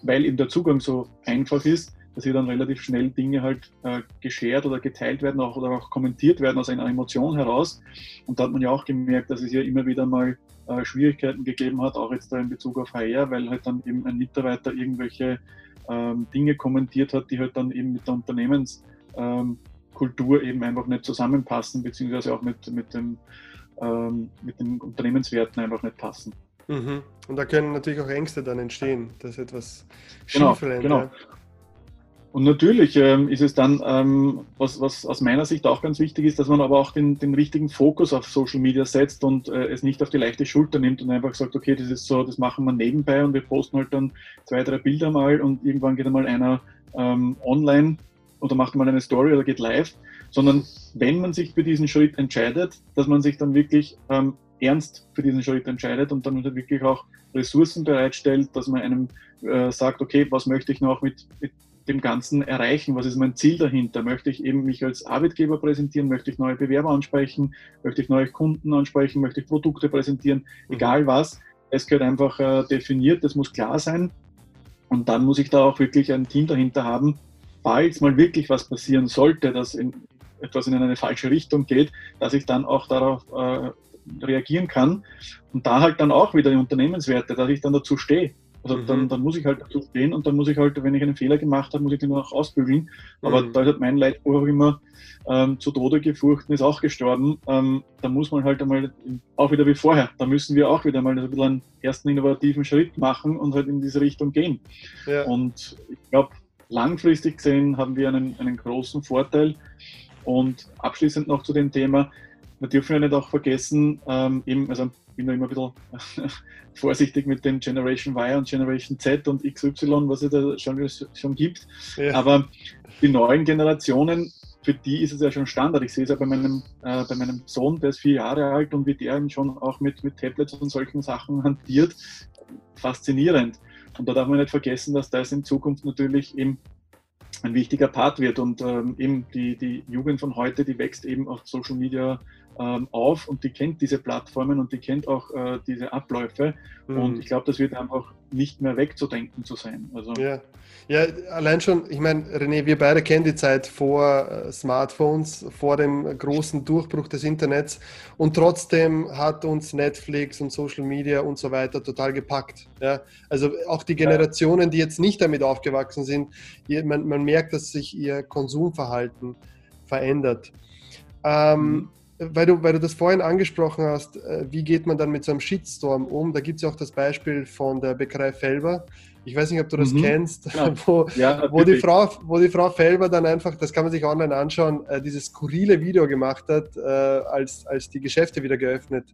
weil eben der Zugang so einfach ist, dass hier dann relativ schnell Dinge halt äh, geshared oder geteilt werden auch, oder auch kommentiert werden aus einer Emotion heraus. Und da hat man ja auch gemerkt, dass es hier immer wieder mal äh, Schwierigkeiten gegeben hat, auch jetzt da in Bezug auf HR, weil halt dann eben ein Mitarbeiter irgendwelche ähm, Dinge kommentiert hat, die halt dann eben mit der Unternehmenskultur ähm, eben einfach nicht zusammenpassen, beziehungsweise auch mit, mit, dem, ähm, mit den Unternehmenswerten einfach nicht passen. Mhm. Und da können natürlich auch Ängste dann entstehen, dass etwas genau, schief rennt. Genau. Ja. Und natürlich ähm, ist es dann, ähm, was, was aus meiner Sicht auch ganz wichtig ist, dass man aber auch den, den richtigen Fokus auf Social Media setzt und äh, es nicht auf die leichte Schulter nimmt und einfach sagt, okay, das ist so, das machen wir nebenbei und wir posten halt dann zwei, drei Bilder mal und irgendwann geht einmal einer ähm, online oder macht mal eine Story oder geht live, sondern wenn man sich für diesen Schritt entscheidet, dass man sich dann wirklich ähm, ernst für diesen Schritt entscheidet und dann wirklich auch Ressourcen bereitstellt, dass man einem äh, sagt, okay, was möchte ich noch mit, mit dem Ganzen erreichen? Was ist mein Ziel dahinter? Möchte ich eben mich als Arbeitgeber präsentieren? Möchte ich neue Bewerber ansprechen? Möchte ich neue Kunden ansprechen? Möchte ich Produkte präsentieren? Mhm. Egal was. Es gehört einfach äh, definiert, das muss klar sein. Und dann muss ich da auch wirklich ein Team dahinter haben, falls mal wirklich was passieren sollte, dass in, etwas in eine falsche Richtung geht, dass ich dann auch darauf äh, reagieren kann. Und da halt dann auch wieder die Unternehmenswerte, dass ich dann dazu stehe. Also mhm. dann, dann, muss ich halt dazu stehen und dann muss ich halt, wenn ich einen Fehler gemacht habe, muss ich den auch ausbügeln. Aber mhm. da ist halt mein Leitspruch auch immer, ähm, zu Tode gefurchten ist auch gestorben. Ähm, da muss man halt einmal, auch wieder wie vorher, da müssen wir auch wieder mal ein bisschen einen ersten innovativen Schritt machen und halt in diese Richtung gehen. Ja. Und ich glaube, langfristig gesehen haben wir einen, einen großen Vorteil. Und abschließend noch zu dem Thema, wir dürfen ja nicht auch vergessen, ähm, eben, also ich bin da immer ein bisschen vorsichtig mit dem Generation Y und Generation Z und XY, was es da schon, schon gibt. Ja. Aber die neuen Generationen, für die ist es ja schon Standard. Ich sehe es ja bei meinem, äh, bei meinem Sohn, der ist vier Jahre alt und wie der eben schon auch mit, mit Tablets und solchen Sachen hantiert. Faszinierend. Und da darf man nicht vergessen, dass das in Zukunft natürlich eben ein wichtiger Part wird. Und ähm, eben die, die Jugend von heute, die wächst eben auf Social Media ähm, auf und die kennt diese Plattformen und die kennt auch äh, diese Abläufe. Mhm. Und ich glaube, das wird einfach nicht mehr wegzudenken zu sein. Also ja. ja, allein schon, ich meine, René, wir beide kennen die Zeit vor äh, Smartphones, vor dem großen Durchbruch des Internets und trotzdem hat uns Netflix und Social Media und so weiter total gepackt. Ja? Also auch die Generationen, die jetzt nicht damit aufgewachsen sind, man, man merkt, dass sich ihr Konsumverhalten verändert. Ähm, mhm weil du, weil du das vorhin angesprochen hast, äh, wie geht man dann mit so einem Shitstorm um? Da gibt es ja auch das Beispiel von der Bäckerei Felber. Ich weiß nicht, ob du das mhm. kennst, ja. wo, ja, wo, die Frau, wo die Frau Felber dann einfach, das kann man sich online anschauen, äh, dieses skurrile Video gemacht hat, äh, als, als die Geschäfte wieder geöffnet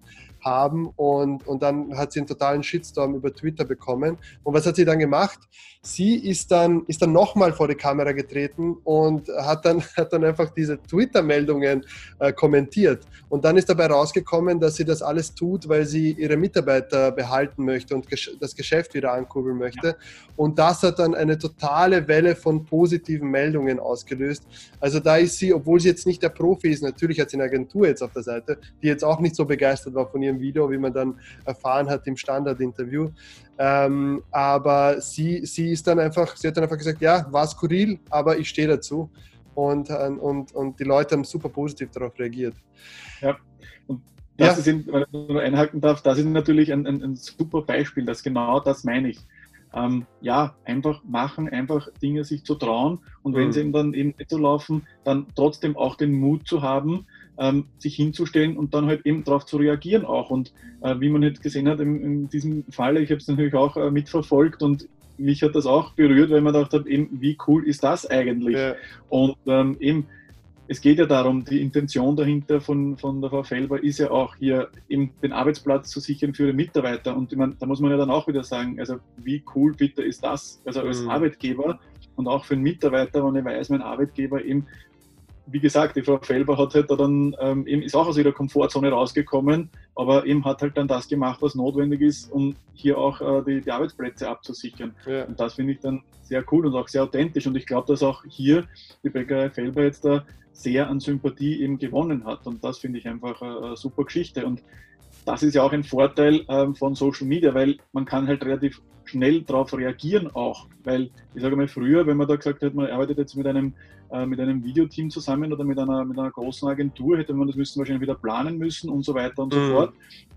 haben und, und dann hat sie einen totalen Shitstorm über Twitter bekommen. Und was hat sie dann gemacht? Sie ist dann, ist dann nochmal vor die Kamera getreten und hat dann, hat dann einfach diese Twitter-Meldungen äh, kommentiert. Und dann ist dabei rausgekommen, dass sie das alles tut, weil sie ihre Mitarbeiter behalten möchte und das Geschäft wieder ankurbeln möchte. Ja. Und das hat dann eine totale Welle von positiven Meldungen ausgelöst. Also da ist sie, obwohl sie jetzt nicht der Profi ist, natürlich hat sie eine Agentur jetzt auf der Seite, die jetzt auch nicht so begeistert war von ihrem Video, wie man dann erfahren hat im Standardinterview. Ähm, aber sie, sie ist dann einfach, sie hat dann einfach gesagt, ja, war skurril, aber ich stehe dazu. Und, äh, und, und die Leute haben super positiv darauf reagiert. Ja, und das ja. ist, wenn ich nur einhaken darf, das ist natürlich ein, ein, ein super Beispiel, das genau das meine ich ähm, ja, einfach machen, einfach Dinge sich zu trauen und wenn mhm. sie eben dann eben nicht so laufen, dann trotzdem auch den Mut zu haben, ähm, sich hinzustellen und dann halt eben darauf zu reagieren auch. Und äh, wie man jetzt gesehen hat, in, in diesem Fall, ich habe es natürlich auch äh, mitverfolgt und mich hat das auch berührt, weil man gedacht hat, eben, wie cool ist das eigentlich? Ja. Und ähm, eben, es geht ja darum, die Intention dahinter von, von der Frau Felber ist ja auch hier eben den Arbeitsplatz zu sichern für die Mitarbeiter. Und ich meine, da muss man ja dann auch wieder sagen, also wie cool bitte ist das? Also als mhm. Arbeitgeber und auch für einen Mitarbeiter, wenn ich weiß, mein Arbeitgeber eben, wie gesagt, die Frau Felber hat halt da dann ähm, eben ist auch aus ihrer Komfortzone rausgekommen, aber eben hat halt dann das gemacht, was notwendig ist, um hier auch äh, die, die, Arbeitsplätze abzusichern. Ja. Und das finde ich dann sehr cool und auch sehr authentisch. Und ich glaube, dass auch hier die Bäckerei Felber jetzt da sehr an Sympathie eben gewonnen hat. Und das finde ich einfach eine super Geschichte. Und das ist ja auch ein Vorteil ähm, von Social Media, weil man kann halt relativ schnell darauf reagieren auch. Weil ich sage mal, früher, wenn man da gesagt hätte, man arbeitet jetzt mit einem, äh, mit einem Videoteam zusammen oder mit einer, mit einer großen Agentur, hätte man das müssen wahrscheinlich wieder planen müssen und so weiter und mhm. so fort.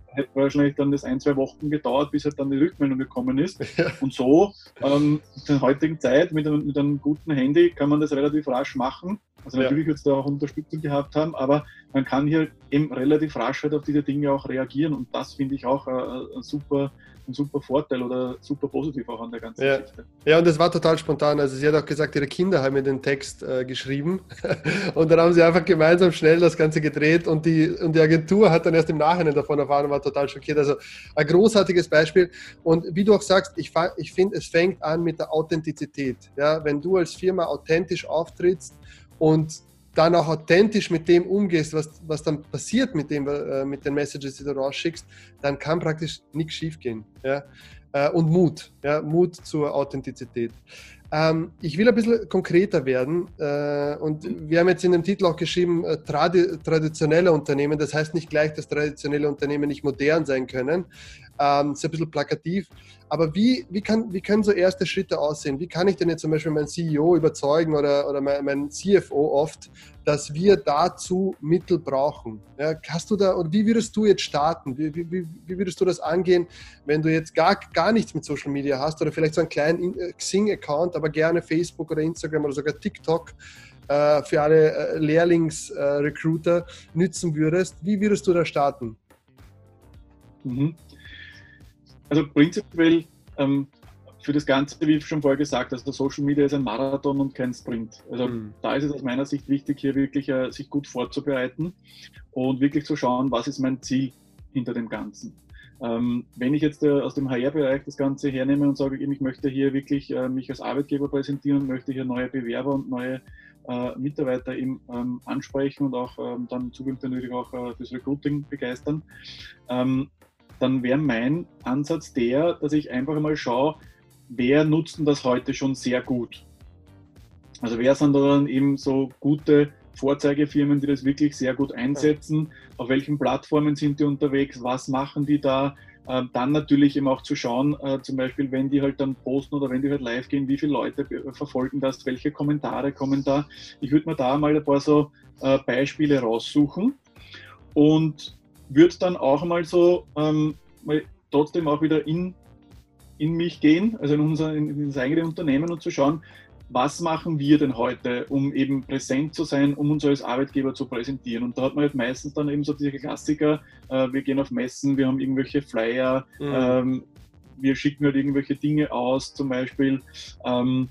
Hätte wahrscheinlich dann das ein, zwei Wochen gedauert, bis halt dann die Rückmeldung gekommen ist. Ja. Und so, ähm, in der heutigen Zeit mit einem, mit einem guten Handy kann man das relativ rasch machen also natürlich wird es da auch Unterstützung gehabt haben, aber man kann hier eben relativ rasch halt auf diese Dinge auch reagieren und das finde ich auch äh, ein, super, ein super Vorteil oder super positiv auch an der ganzen ja. Geschichte. Ja, und das war total spontan. Also sie hat auch gesagt, ihre Kinder haben mir den Text äh, geschrieben und dann haben sie einfach gemeinsam schnell das Ganze gedreht und die, und die Agentur hat dann erst im Nachhinein davon erfahren und war total schockiert. Also ein großartiges Beispiel und wie du auch sagst, ich, ich finde, es fängt an mit der Authentizität. Ja, wenn du als Firma authentisch auftrittst und dann auch authentisch mit dem umgehst, was, was dann passiert mit, dem, äh, mit den Messages, die du rausschickst, dann kann praktisch nichts schiefgehen. Ja? Äh, und Mut, ja? Mut zur Authentizität. Ähm, ich will ein bisschen konkreter werden äh, und wir haben jetzt in dem Titel auch geschrieben, äh, tradi traditionelle Unternehmen, das heißt nicht gleich, dass traditionelle Unternehmen nicht modern sein können, ähm, ist ein bisschen plakativ. Aber wie, wie, kann, wie können so erste Schritte aussehen? Wie kann ich denn jetzt zum Beispiel meinen CEO überzeugen oder, oder mein, mein CFO oft, dass wir dazu Mittel brauchen? Ja, hast du da, oder wie würdest du jetzt starten? Wie, wie, wie würdest du das angehen, wenn du jetzt gar, gar nichts mit Social Media hast oder vielleicht so einen kleinen äh, Xing-Account, aber gerne Facebook oder Instagram oder sogar TikTok? Äh, für alle äh, Lehrlingsrecruiter nützen würdest, wie würdest du da starten? Mhm. Also prinzipiell ähm, für das Ganze, wie ich schon vorher gesagt habe, also Social Media ist ein Marathon und kein Sprint. Also mhm. da ist es aus meiner Sicht wichtig, hier wirklich äh, sich gut vorzubereiten und wirklich zu schauen, was ist mein Ziel hinter dem Ganzen. Ähm, wenn ich jetzt äh, aus dem HR-Bereich das Ganze hernehme und sage, ich möchte hier wirklich äh, mich als Arbeitgeber präsentieren und möchte hier neue Bewerber und neue äh, Mitarbeiter eben ähm, ansprechen und auch ähm, dann zukünftig natürlich auch äh, fürs Recruiting begeistern, ähm, dann wäre mein Ansatz der, dass ich einfach mal schaue, wer nutzt denn das heute schon sehr gut. Also wer sind da dann eben so gute Vorzeigefirmen, die das wirklich sehr gut einsetzen, auf welchen Plattformen sind die unterwegs, was machen die da, ähm, dann natürlich eben auch zu schauen, äh, zum Beispiel, wenn die halt dann posten oder wenn die halt live gehen, wie viele Leute verfolgen das, welche Kommentare kommen da. Ich würde mir da mal ein paar so äh, Beispiele raussuchen. Und würde dann auch mal so ähm, mal trotzdem auch wieder in, in mich gehen, also in unser in, in das eigene Unternehmen und zu schauen, was machen wir denn heute, um eben präsent zu sein, um uns als Arbeitgeber zu präsentieren? Und da hat man halt meistens dann eben so diese Klassiker, äh, wir gehen auf Messen, wir haben irgendwelche Flyer, mhm. ähm, wir schicken halt irgendwelche Dinge aus, zum Beispiel. Ähm,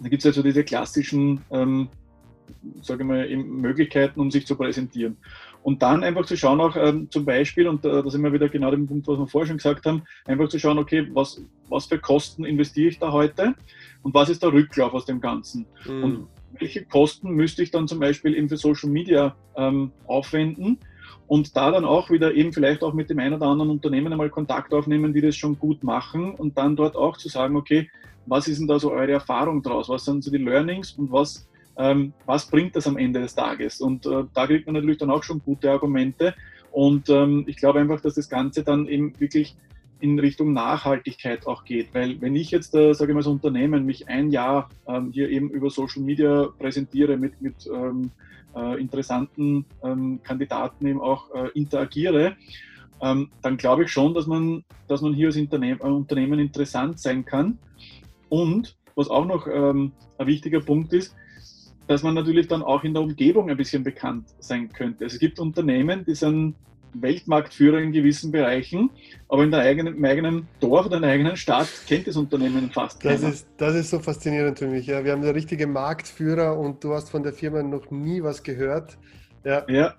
da gibt es also diese klassischen, ähm, sage ich mal, Möglichkeiten, um sich zu präsentieren. Und dann einfach zu schauen, auch ähm, zum Beispiel, und äh, da sind wir wieder genau dem Punkt, was wir vorher schon gesagt haben, einfach zu schauen, okay, was, was für Kosten investiere ich da heute und was ist der Rücklauf aus dem Ganzen? Mhm. Und welche Kosten müsste ich dann zum Beispiel eben für Social Media ähm, aufwenden? Und da dann auch wieder eben vielleicht auch mit dem einen oder anderen Unternehmen einmal Kontakt aufnehmen, die das schon gut machen und dann dort auch zu sagen, okay, was ist denn da so eure Erfahrung draus? Was sind so die Learnings und was ähm, was bringt das am Ende des Tages? Und äh, da kriegt man natürlich dann auch schon gute Argumente. Und ähm, ich glaube einfach, dass das Ganze dann eben wirklich in Richtung Nachhaltigkeit auch geht. Weil wenn ich jetzt, äh, sage ich mal, als Unternehmen mich ein Jahr ähm, hier eben über Social Media präsentiere, mit, mit ähm, äh, interessanten ähm, Kandidaten eben auch äh, interagiere, ähm, dann glaube ich schon, dass man, dass man hier als Unternehmen, äh, Unternehmen interessant sein kann. Und was auch noch ähm, ein wichtiger Punkt ist, dass man natürlich dann auch in der Umgebung ein bisschen bekannt sein könnte. Also es gibt Unternehmen, die sind Weltmarktführer in gewissen Bereichen, aber in der eigenen, im eigenen Dorf oder in der eigenen Stadt kennt das Unternehmen fast keiner. Das ist, das ist so faszinierend für mich. Ja. Wir haben der richtige Marktführer und du hast von der Firma noch nie was gehört. Ja, ja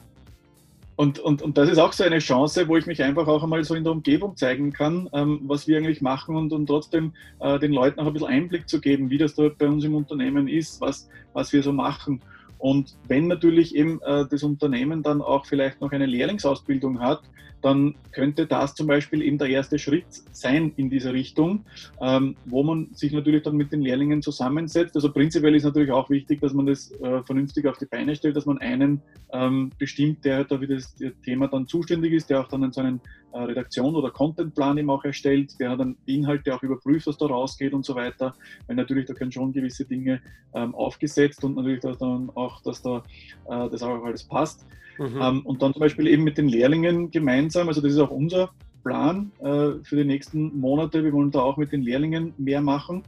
und, und, und das ist auch so eine Chance, wo ich mich einfach auch einmal so in der Umgebung zeigen kann, ähm, was wir eigentlich machen und, und trotzdem äh, den Leuten auch ein bisschen Einblick zu geben, wie das dort bei uns im Unternehmen ist, was, was wir so machen. Und wenn natürlich eben äh, das Unternehmen dann auch vielleicht noch eine Lehrlingsausbildung hat, dann könnte das zum Beispiel eben der erste Schritt sein in diese Richtung, ähm, wo man sich natürlich dann mit den Lehrlingen zusammensetzt. Also prinzipiell ist natürlich auch wichtig, dass man das äh, vernünftig auf die Beine stellt, dass man einen ähm, bestimmt, der da für das Thema dann zuständig ist, der auch dann so einen äh, Redaktion oder Contentplan eben auch erstellt, der dann Inhalte auch überprüft, was da rausgeht und so weiter, weil natürlich da können schon gewisse Dinge ähm, aufgesetzt und natürlich dann auch, dass da äh, das auch alles passt. Mhm. Ähm, und dann zum Beispiel eben mit den Lehrlingen gemeinsam, also das ist auch unser Plan äh, für die nächsten Monate. Wir wollen da auch mit den Lehrlingen mehr machen.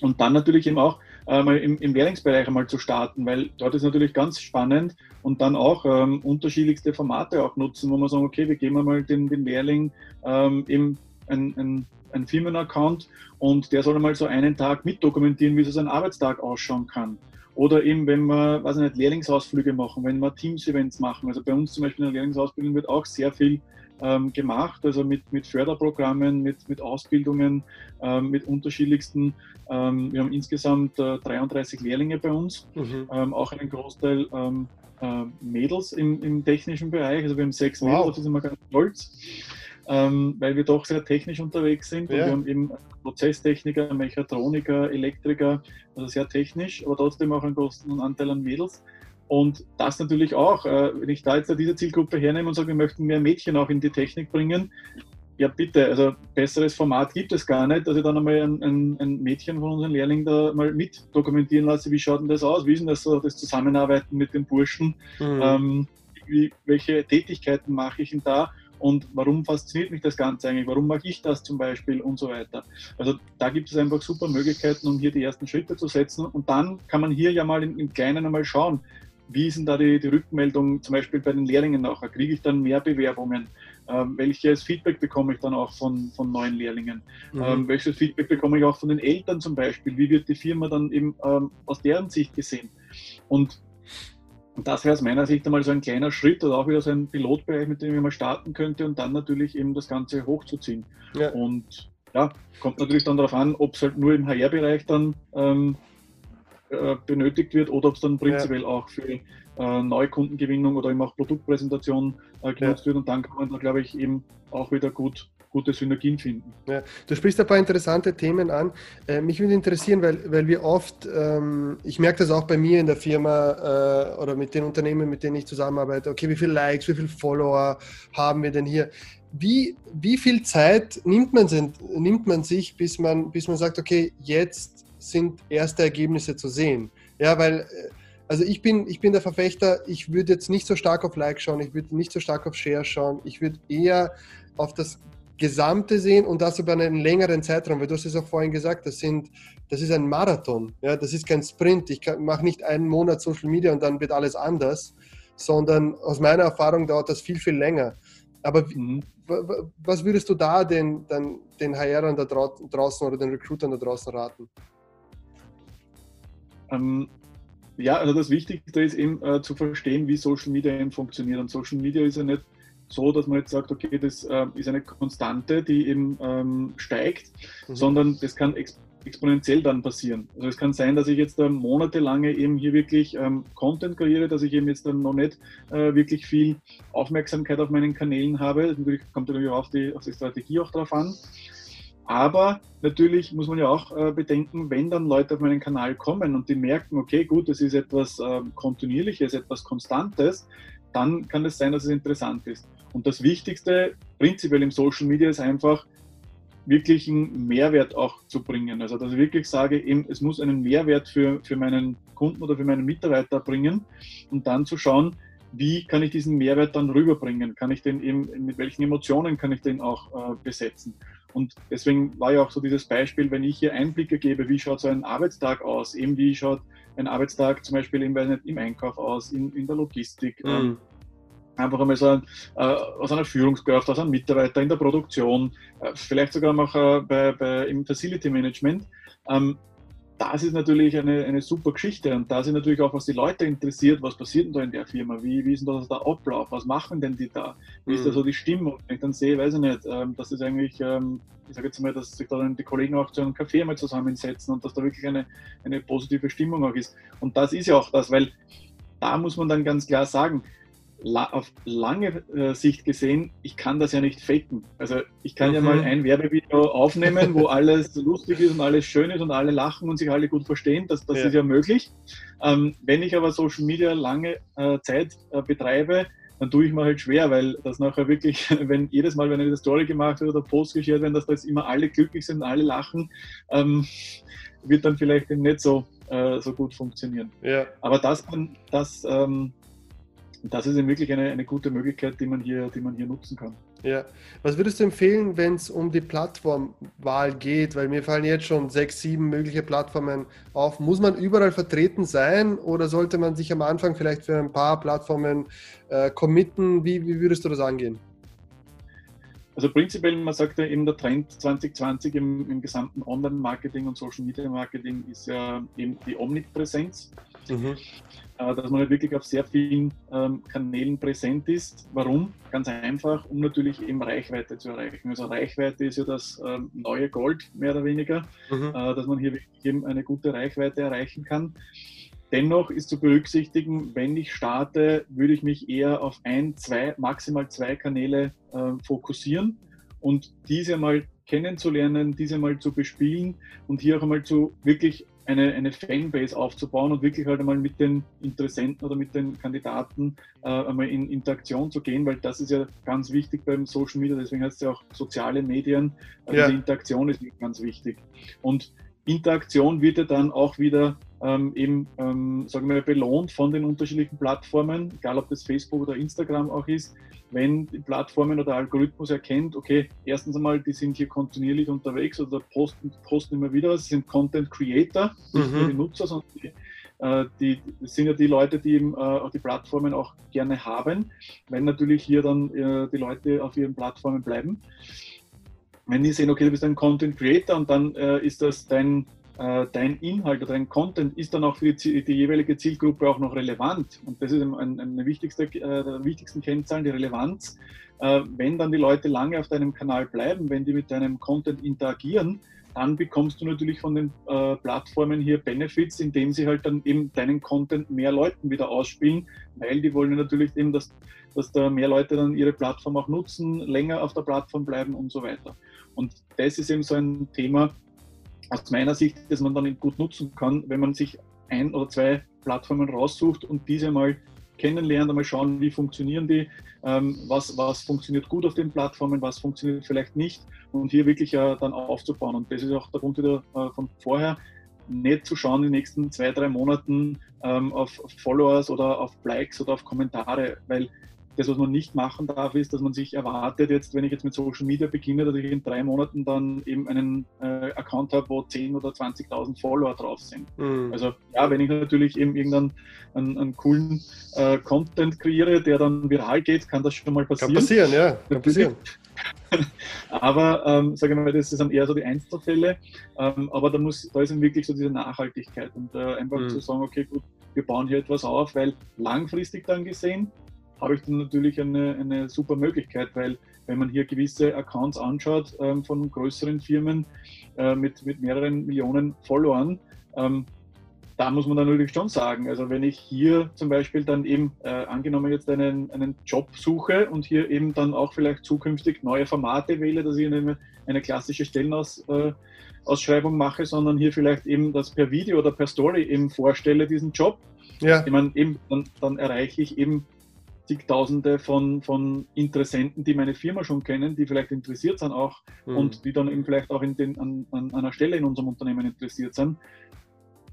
Und dann natürlich eben auch äh, mal im, im Lehrlingsbereich einmal zu starten, weil dort ist natürlich ganz spannend und dann auch ähm, unterschiedlichste Formate auch nutzen, wo man sagen, okay, wir geben mal den, den Lehrling ähm, eben ein, ein, ein Firmenaccount und der soll mal so einen Tag mitdokumentieren, wie so sein Arbeitstag ausschauen kann. Oder eben, wenn wir, weiß nicht, Lehrlingsausflüge machen, wenn wir Teams-Events machen. Also bei uns zum Beispiel in der Lehrlingsausbildung wird auch sehr viel ähm, gemacht, also mit, mit Förderprogrammen, mit, mit Ausbildungen, ähm, mit unterschiedlichsten. Ähm, wir haben insgesamt äh, 33 Lehrlinge bei uns, mhm. Ähm, auch einen Großteil ähm, äh, Mädels im, im, technischen Bereich. Also wir haben sechs wow. Mädels, da sind wir ganz stolz ähm, weil wir doch sehr technisch unterwegs sind. Ja. Und wir haben eben Prozesstechniker, Mechatroniker, Elektriker, also sehr technisch, aber trotzdem auch einen großen Anteil an Mädels. Und das natürlich auch, äh, wenn ich da jetzt diese Zielgruppe hernehme und sage, wir möchten mehr Mädchen auch in die Technik bringen, ja bitte, also besseres Format gibt es gar nicht, dass ich dann einmal ein, ein, ein Mädchen von unseren Lehrlingen da mal mit dokumentieren lasse, wie schaut denn das aus, wie ist denn das so, das Zusammenarbeiten mit den Burschen, mhm. ähm, wie, welche Tätigkeiten mache ich denn da und warum fasziniert mich das Ganze eigentlich, warum mache ich das zum Beispiel und so weiter. Also da gibt es einfach super Möglichkeiten, um hier die ersten Schritte zu setzen und dann kann man hier ja mal im, im Kleinen einmal schauen, wie denn da die, die Rückmeldung zum Beispiel bei den Lehrlingen nachher? Kriege ich dann mehr Bewerbungen? Ähm, welches Feedback bekomme ich dann auch von, von neuen Lehrlingen? Mhm. Ähm, welches Feedback bekomme ich auch von den Eltern zum Beispiel? Wie wird die Firma dann eben ähm, aus deren Sicht gesehen? Und und das wäre aus meiner Sicht einmal so ein kleiner Schritt oder auch wieder so ein Pilotbereich, mit dem ich mal starten könnte und dann natürlich eben das Ganze hochzuziehen. Ja. Und ja, kommt natürlich dann darauf an, ob es halt nur im HR-Bereich dann ähm, äh, benötigt wird oder ob es dann prinzipiell ja. auch für äh, Neukundengewinnung oder eben auch Produktpräsentation äh, genutzt ja. wird. Und dann kann man da, glaube ich, eben auch wieder gut gute Synergien finden. Ja, du sprichst ein paar interessante Themen an. Äh, mich würde interessieren, weil, weil wir oft, ähm, ich merke das auch bei mir in der Firma äh, oder mit den Unternehmen, mit denen ich zusammenarbeite, okay, wie viele Likes, wie viele Follower haben wir denn hier? Wie, wie viel Zeit nimmt man, nimmt man sich, bis man, bis man sagt, okay, jetzt sind erste Ergebnisse zu sehen? Ja, weil äh, also ich bin, ich bin der Verfechter, ich würde jetzt nicht so stark auf Like schauen, ich würde nicht so stark auf Share schauen, ich würde eher auf das Gesamte sehen und das über einen längeren Zeitraum, weil du hast es auch vorhin gesagt, das, sind, das ist ein Marathon, ja, das ist kein Sprint. Ich mache nicht einen Monat Social Media und dann wird alles anders, sondern aus meiner Erfahrung dauert das viel, viel länger. Aber mhm. was würdest du da den, den, den HRern da draußen oder den Recruitern da draußen raten? Ähm, ja, also das Wichtigste ist eben äh, zu verstehen, wie Social Media eben funktioniert. Und Social Media ist ja nicht so, dass man jetzt sagt, okay, das äh, ist eine Konstante, die eben ähm, steigt, mhm. sondern das kann ex exponentiell dann passieren. Also es kann sein, dass ich jetzt äh, monatelange eben hier wirklich ähm, Content kreiere, dass ich eben jetzt dann noch nicht äh, wirklich viel Aufmerksamkeit auf meinen Kanälen habe. Das natürlich, kommt natürlich auf die, auf die Strategie auch drauf an. Aber natürlich muss man ja auch äh, bedenken, wenn dann Leute auf meinen Kanal kommen und die merken, okay, gut, das ist etwas äh, Kontinuierliches, etwas Konstantes, dann kann es sein, dass es interessant ist. Und das Wichtigste prinzipiell im Social Media ist einfach, wirklich einen Mehrwert auch zu bringen. Also dass ich wirklich sage, eben, es muss einen Mehrwert für, für meinen Kunden oder für meinen Mitarbeiter bringen und dann zu schauen, wie kann ich diesen Mehrwert dann rüberbringen? Kann ich den eben, mit welchen Emotionen kann ich den auch äh, besetzen? Und deswegen war ja auch so dieses Beispiel, wenn ich hier Einblicke gebe, wie schaut so ein Arbeitstag aus, eben wie schaut ein Arbeitstag zum Beispiel im, nicht, im Einkauf aus, in, in der Logistik. Mhm. Ähm, einfach einmal so ein, äh, aus einer Führungskraft, aus einem Mitarbeiter in der Produktion, äh, vielleicht sogar noch äh, bei, bei, im Facility Management. Ähm, das ist natürlich eine, eine super Geschichte und da sind natürlich auch, was die Leute interessiert, was passiert denn da in der Firma, wie, wie ist denn das der Ablauf, was machen denn die da, wie mhm. ist da so die Stimmung, wenn ich dann sehe, weiß ich nicht, ähm, dass das eigentlich, ähm, ich sage jetzt mal, dass sich da dann die Kollegen auch zu einem Café mal zusammensetzen und dass da wirklich eine, eine positive Stimmung auch ist. Und das ist ja auch das, weil da muss man dann ganz klar sagen, auf lange äh, Sicht gesehen, ich kann das ja nicht faken. Also ich kann mhm. ja mal ein Werbevideo aufnehmen, wo alles lustig ist und alles schön ist und alle lachen und sich alle gut verstehen. Das, das ja. ist ja möglich. Ähm, wenn ich aber Social Media lange äh, Zeit äh, betreibe, dann tue ich mir halt schwer, weil das nachher wirklich, wenn jedes Mal, wenn eine Story gemacht wird oder Post geschert werden, dass da jetzt immer alle glücklich sind und alle lachen, ähm, wird dann vielleicht nicht so, äh, so gut funktionieren. Ja. Aber das, das ähm, das ist wirklich eine, eine gute Möglichkeit, die man, hier, die man hier nutzen kann. Ja, was würdest du empfehlen, wenn es um die Plattformwahl geht? Weil mir fallen jetzt schon sechs, sieben mögliche Plattformen auf. Muss man überall vertreten sein oder sollte man sich am Anfang vielleicht für ein paar Plattformen äh, committen? Wie, wie würdest du das angehen? Also prinzipiell, man sagt ja eben der Trend 2020 im, im gesamten Online-Marketing und Social-Media-Marketing ist ja eben die Omnipräsenz. Mhm. Äh, dass man halt wirklich auf sehr vielen ähm, Kanälen präsent ist. Warum? Ganz einfach, um natürlich eben Reichweite zu erreichen. Also Reichweite ist ja das ähm, neue Gold, mehr oder weniger, mhm. äh, dass man hier wirklich eben eine gute Reichweite erreichen kann. Dennoch ist zu berücksichtigen, wenn ich starte, würde ich mich eher auf ein, zwei, maximal zwei Kanäle äh, fokussieren und diese mal kennenzulernen, diese mal zu bespielen und hier auch einmal zu wirklich eine, eine Fanbase aufzubauen und wirklich halt einmal mit den Interessenten oder mit den Kandidaten äh, einmal in Interaktion zu gehen, weil das ist ja ganz wichtig beim Social Media, deswegen heißt es ja auch soziale Medien. Also ja. Die Interaktion ist ganz wichtig. Und Interaktion wird ja dann auch wieder ähm, eben, ähm, sagen wir, belohnt von den unterschiedlichen Plattformen, egal ob das Facebook oder Instagram auch ist, wenn die Plattformen oder der Algorithmus erkennt, okay, erstens einmal, die sind hier kontinuierlich unterwegs oder posten, posten immer wieder sie sind Content Creator, nicht mhm. nur die Nutzer, sondern die, äh, die, das sind ja die Leute, die eben, äh, auch die Plattformen auch gerne haben, wenn natürlich hier dann äh, die Leute auf ihren Plattformen bleiben. Wenn die sehen, okay, du bist ein Content Creator und dann äh, ist das dein äh, dein Inhalt oder dein Content ist dann auch für die, die jeweilige Zielgruppe auch noch relevant. Und das ist ein, eine wichtigste, äh, der wichtigsten Kennzahlen, die Relevanz. Äh, wenn dann die Leute lange auf deinem Kanal bleiben, wenn die mit deinem Content interagieren, dann bekommst du natürlich von den äh, Plattformen hier Benefits, indem sie halt dann eben deinen Content mehr Leuten wieder ausspielen, weil die wollen natürlich eben, dass, dass da mehr Leute dann ihre Plattform auch nutzen, länger auf der Plattform bleiben und so weiter. Und das ist eben so ein Thema, aus meiner Sicht, dass man dann gut nutzen kann, wenn man sich ein oder zwei Plattformen raussucht und diese mal kennenlernt, einmal schauen, wie funktionieren die, ähm, was, was funktioniert gut auf den Plattformen, was funktioniert vielleicht nicht und hier wirklich äh, dann aufzubauen. Und das ist auch der Grund wieder äh, von vorher, nicht zu schauen in den nächsten zwei, drei Monaten ähm, auf Followers oder auf Likes oder auf Kommentare, weil das, was man nicht machen darf, ist, dass man sich erwartet, jetzt, wenn ich jetzt mit Social Media beginne, dass ich in drei Monaten dann eben einen äh, Account habe, wo 10.000 oder 20.000 Follower drauf sind. Mhm. Also ja, wenn ich natürlich eben irgendeinen einen, einen coolen äh, Content kreiere, der dann viral geht, kann das schon mal passieren. Kann passieren, ja. Kann passieren. aber ähm, sage mal, das sind eher so die Einzelfälle. Ähm, aber da muss, da ist dann wirklich so diese Nachhaltigkeit und äh, einfach mhm. zu sagen, okay, gut, wir bauen hier etwas auf, weil langfristig dann gesehen habe ich dann natürlich eine, eine super Möglichkeit, weil wenn man hier gewisse Accounts anschaut ähm, von größeren Firmen äh, mit, mit mehreren Millionen Followern, ähm, da muss man dann natürlich schon sagen, also wenn ich hier zum Beispiel dann eben äh, angenommen jetzt einen, einen Job suche und hier eben dann auch vielleicht zukünftig neue Formate wähle, dass ich eine, eine klassische Stellenausschreibung äh, mache, sondern hier vielleicht eben das per Video oder per Story eben vorstelle, diesen Job. Ja. Ich meine, eben, dann, dann erreiche ich eben zigtausende von, von Interessenten, die meine Firma schon kennen, die vielleicht interessiert sind auch mhm. und die dann eben vielleicht auch in den, an, an einer Stelle in unserem Unternehmen interessiert sind.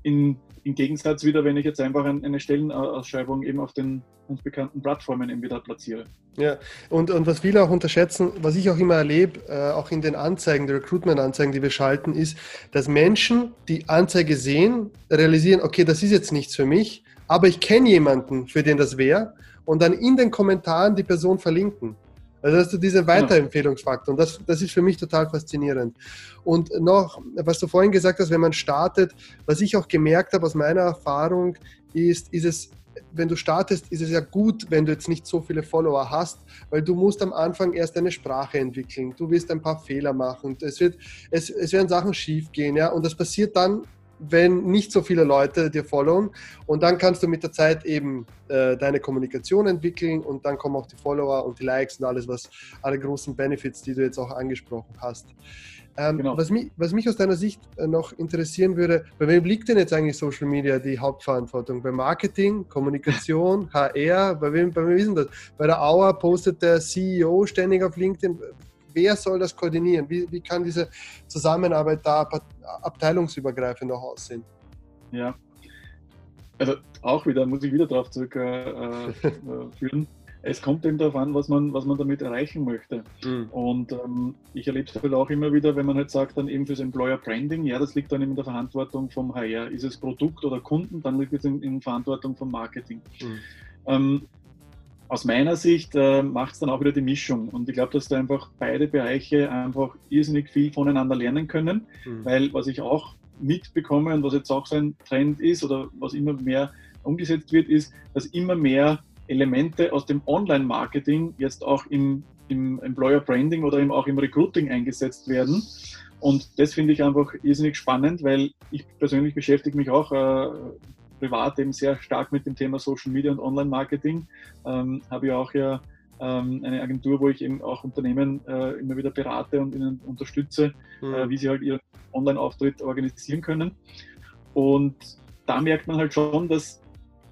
In, Im Gegensatz wieder, wenn ich jetzt einfach eine Stellenausschreibung eben auf den uns bekannten Plattformen eben wieder platziere. Ja, und, und was viele auch unterschätzen, was ich auch immer erlebe, äh, auch in den Anzeigen, die Recruitment-Anzeigen, die wir schalten, ist, dass Menschen die Anzeige sehen, realisieren, okay, das ist jetzt nichts für mich, aber ich kenne jemanden, für den das wäre und dann in den Kommentaren die Person verlinken. Also hast du diesen Weiterempfehlungsfaktor und das, das ist für mich total faszinierend. Und noch, was du vorhin gesagt hast, wenn man startet, was ich auch gemerkt habe aus meiner Erfahrung, ist, ist es, wenn du startest, ist es ja gut, wenn du jetzt nicht so viele Follower hast, weil du musst am Anfang erst eine Sprache entwickeln. Du wirst ein paar Fehler machen. Es, wird, es, es werden Sachen schief gehen, ja, und das passiert dann wenn nicht so viele Leute dir followen. Und dann kannst du mit der Zeit eben äh, deine Kommunikation entwickeln und dann kommen auch die Follower und die Likes und alles, was alle großen Benefits, die du jetzt auch angesprochen hast. Ähm, genau. was, mich, was mich aus deiner Sicht äh, noch interessieren würde, bei wem liegt denn jetzt eigentlich Social Media die Hauptverantwortung? Bei Marketing, Kommunikation, HR? Bei wem, bei wem ist denn das? Bei der Auer postet der CEO ständig auf LinkedIn wer soll das koordinieren? Wie, wie kann diese Zusammenarbeit da abteilungsübergreifend auch aussehen? Ja, also auch wieder, muss ich wieder darauf zurückführen. Äh, äh, es kommt eben darauf an, was man, was man damit erreichen möchte. Mhm. Und ähm, ich erlebe es halt auch immer wieder, wenn man halt sagt, dann eben fürs Employer Branding, ja, das liegt dann eben in der Verantwortung vom HR. Ist es Produkt oder Kunden, dann liegt es in, in Verantwortung vom Marketing. Mhm. Ähm, aus meiner Sicht äh, macht es dann auch wieder die Mischung. Und ich glaube, dass da einfach beide Bereiche einfach irrsinnig viel voneinander lernen können, mhm. weil was ich auch mitbekomme und was jetzt auch so ein Trend ist oder was immer mehr umgesetzt wird, ist, dass immer mehr Elemente aus dem Online-Marketing jetzt auch im, im Employer Branding oder eben auch im Recruiting eingesetzt werden. Und das finde ich einfach irrsinnig spannend, weil ich persönlich beschäftige mich auch äh, privat eben sehr stark mit dem Thema Social Media und Online-Marketing. Ähm, habe ja auch ja ähm, eine Agentur, wo ich eben auch Unternehmen äh, immer wieder berate und ihnen unterstütze, mhm. äh, wie sie halt ihren Online-Auftritt organisieren können. Und da merkt man halt schon, dass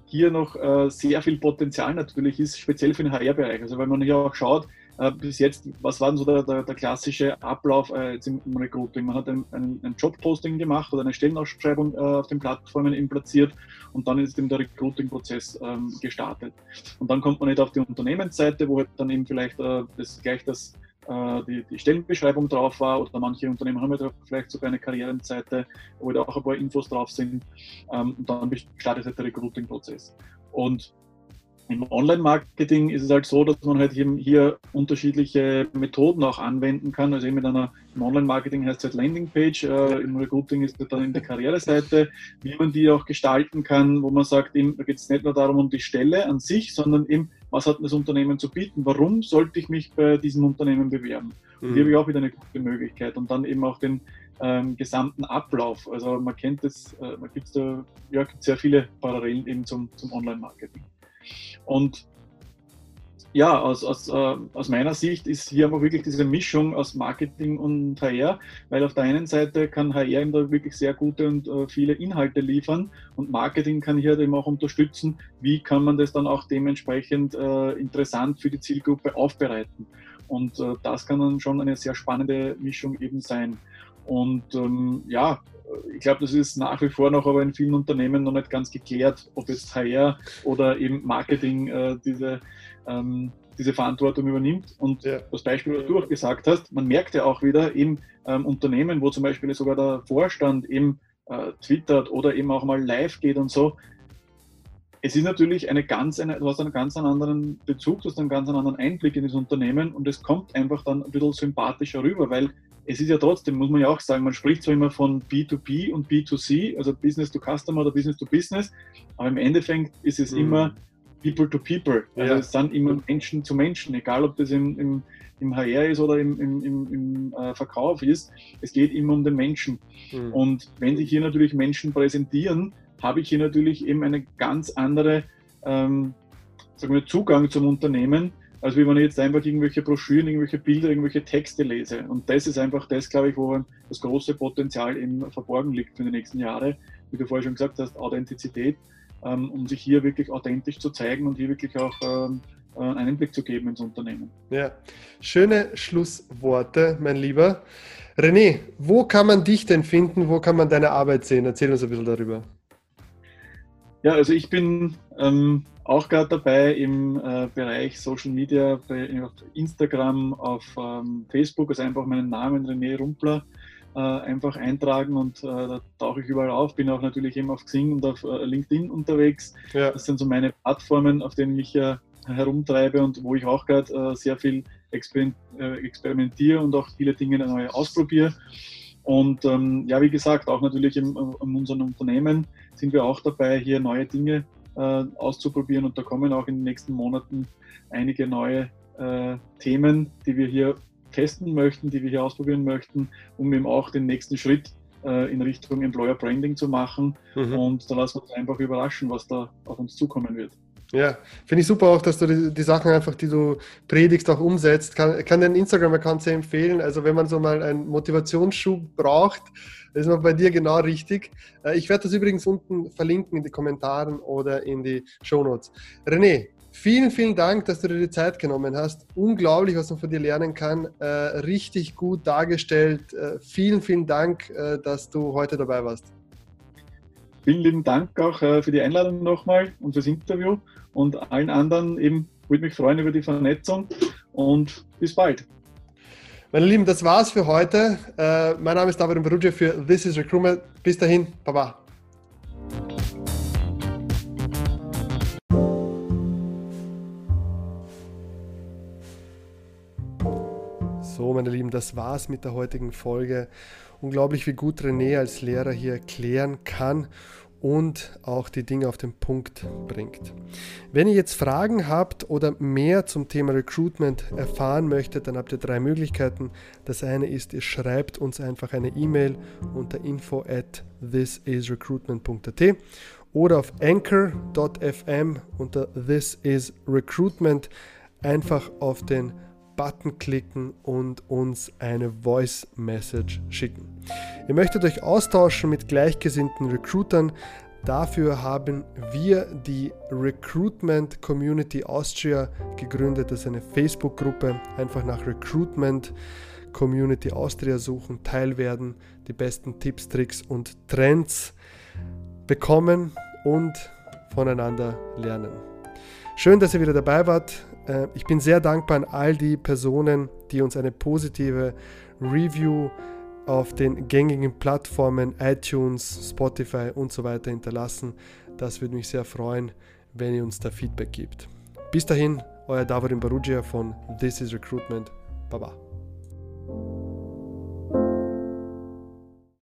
hier noch äh, sehr viel Potenzial natürlich ist, speziell für den HR-Bereich. Also wenn man hier auch schaut, äh, bis jetzt, was war denn so der, der, der klassische Ablauf äh, jetzt im, im, Recruiting? Man hat ein, ein, ein Jobposting gemacht oder eine Stellenausschreibung äh, auf den Plattformen eben platziert und dann ist eben der Recruiting-Prozess ähm, gestartet. Und dann kommt man nicht auf die Unternehmensseite, wo halt dann eben vielleicht äh, das, gleich das äh, die, die, Stellenbeschreibung drauf war oder manche Unternehmen haben ja vielleicht sogar eine Karrierenseite, wo da auch ein paar Infos drauf sind ähm, und dann startet halt der Recruiting-Prozess. Und im Online-Marketing ist es halt so, dass man halt eben hier unterschiedliche Methoden auch anwenden kann. Also eben mit einer, im Online-Marketing heißt es halt Landingpage, äh, im Recruiting ist es dann in der Karriereseite, wie man die auch gestalten kann, wo man sagt, eben, da geht es nicht nur darum, um die Stelle an sich, sondern eben, was hat das Unternehmen zu bieten? Warum sollte ich mich bei diesem Unternehmen bewerben? Und mhm. hier habe ich auch wieder eine gute Möglichkeit. Und dann eben auch den ähm, gesamten Ablauf. Also man kennt das, äh, man gibt da ja, gibt sehr viele Parallelen eben zum, zum Online-Marketing. Und ja, aus, aus, äh, aus meiner Sicht ist hier aber wirklich diese Mischung aus Marketing und HR, weil auf der einen Seite kann HR eben da wirklich sehr gute und äh, viele Inhalte liefern und Marketing kann hier eben auch unterstützen, wie kann man das dann auch dementsprechend äh, interessant für die Zielgruppe aufbereiten. Und äh, das kann dann schon eine sehr spannende Mischung eben sein. Und ähm, ja, ich glaube, das ist nach wie vor noch aber in vielen Unternehmen noch nicht ganz geklärt, ob jetzt HR oder eben Marketing äh, diese, ähm, diese Verantwortung übernimmt. Und ja. das Beispiel, was du auch gesagt hast, man merkt ja auch wieder im ähm, Unternehmen, wo zum Beispiel sogar der Vorstand eben äh, twittert oder eben auch mal live geht und so. Es ist natürlich eine ganz, eine, du hast einen ganz anderen Bezug, du hast einen ganz anderen Einblick in das Unternehmen und es kommt einfach dann ein bisschen sympathischer rüber, weil es ist ja trotzdem, muss man ja auch sagen, man spricht zwar immer von B2B und B2C, also Business to Customer oder Business to Business, aber im Endeffekt ist es mhm. immer People to People. Also ja. es sind immer Menschen zu Menschen, egal ob das im, im, im HR ist oder im, im, im, äh, Verkauf ist. Es geht immer um den Menschen. Mhm. Und wenn sich hier natürlich Menschen präsentieren, habe ich hier natürlich eben eine ganz andere ähm, sagen wir, Zugang zum Unternehmen, als wie wenn ich jetzt einfach irgendwelche Broschüren, irgendwelche Bilder, irgendwelche Texte lese. Und das ist einfach das, glaube ich, wo das große Potenzial eben verborgen liegt für die nächsten Jahre. Wie du vorher schon gesagt hast, Authentizität, ähm, um sich hier wirklich authentisch zu zeigen und hier wirklich auch ähm, äh, einen Einblick zu geben ins Unternehmen. Ja, schöne Schlussworte, mein Lieber. René, wo kann man dich denn finden? Wo kann man deine Arbeit sehen? Erzähl uns ein bisschen darüber. Ja, also ich bin ähm, auch gerade dabei im äh, Bereich Social Media, bei, auf Instagram, auf ähm, Facebook, also einfach meinen Namen René Rumpler äh, einfach eintragen und äh, da tauche ich überall auf. Bin auch natürlich eben auf Xing und auf äh, LinkedIn unterwegs. Ja. Das sind so meine Plattformen, auf denen ich ja herumtreibe und wo ich auch gerade äh, sehr viel exper äh, experimentiere und auch viele Dinge neu ausprobiere. Und ähm, ja, wie gesagt, auch natürlich in, unserem Unternehmen sind wir auch dabei, hier neue Dinge äh, auszuprobieren. Und da kommen auch in den nächsten Monaten einige neue äh, Themen, die wir hier testen möchten, die wir hier ausprobieren möchten, um eben auch den nächsten Schritt äh, in Richtung Employer Branding zu machen. Mhm. Und da lassen wir uns einfach überraschen, was da auf uns zukommen wird. Ja, finde ich super auch, dass du die, die, Sachen einfach, die du predigst, auch umsetzt. Kann, kann den Instagram-Account sehr empfehlen. Also wenn man so mal einen Motivationsschub braucht, ist man bei dir genau richtig. Äh, ich werde das übrigens unten verlinken in die Kommentaren oder in die Show Notes. René, vielen, vielen Dank, dass du dir die Zeit genommen hast. Unglaublich, was man von dir lernen kann. Äh, richtig gut dargestellt. Äh, vielen, vielen Dank, dass du heute dabei warst. Vielen lieben Dank auch äh, für die Einladung nochmal und fürs Interview und allen anderen eben würde mich freuen über die Vernetzung und bis bald. Meine Lieben, das war's für heute. Äh, mein Name ist David Berugia für This is Recruitment. Bis dahin, Baba. So, meine Lieben, das war's mit der heutigen Folge. Unglaublich, wie gut René als Lehrer hier erklären kann und auch die Dinge auf den Punkt bringt. Wenn ihr jetzt Fragen habt oder mehr zum Thema Recruitment erfahren möchtet, dann habt ihr drei Möglichkeiten. Das eine ist, ihr schreibt uns einfach eine E-Mail unter info at thisisrecruitment.at oder auf anchor.fm unter This is Recruitment einfach auf den Button klicken und uns eine Voice Message schicken. Ihr möchtet euch austauschen mit gleichgesinnten Recruitern. Dafür haben wir die Recruitment Community Austria gegründet. Das ist eine Facebook-Gruppe. Einfach nach Recruitment Community Austria suchen, teil werden, die besten Tipps, Tricks und Trends bekommen und voneinander lernen. Schön, dass ihr wieder dabei wart. Äh, ich bin sehr dankbar an all die Personen, die uns eine positive Review auf den gängigen Plattformen iTunes, Spotify und so weiter hinterlassen. Das würde mich sehr freuen, wenn ihr uns da Feedback gibt. Bis dahin, euer Davorin Barugia von This is Recruitment. Baba.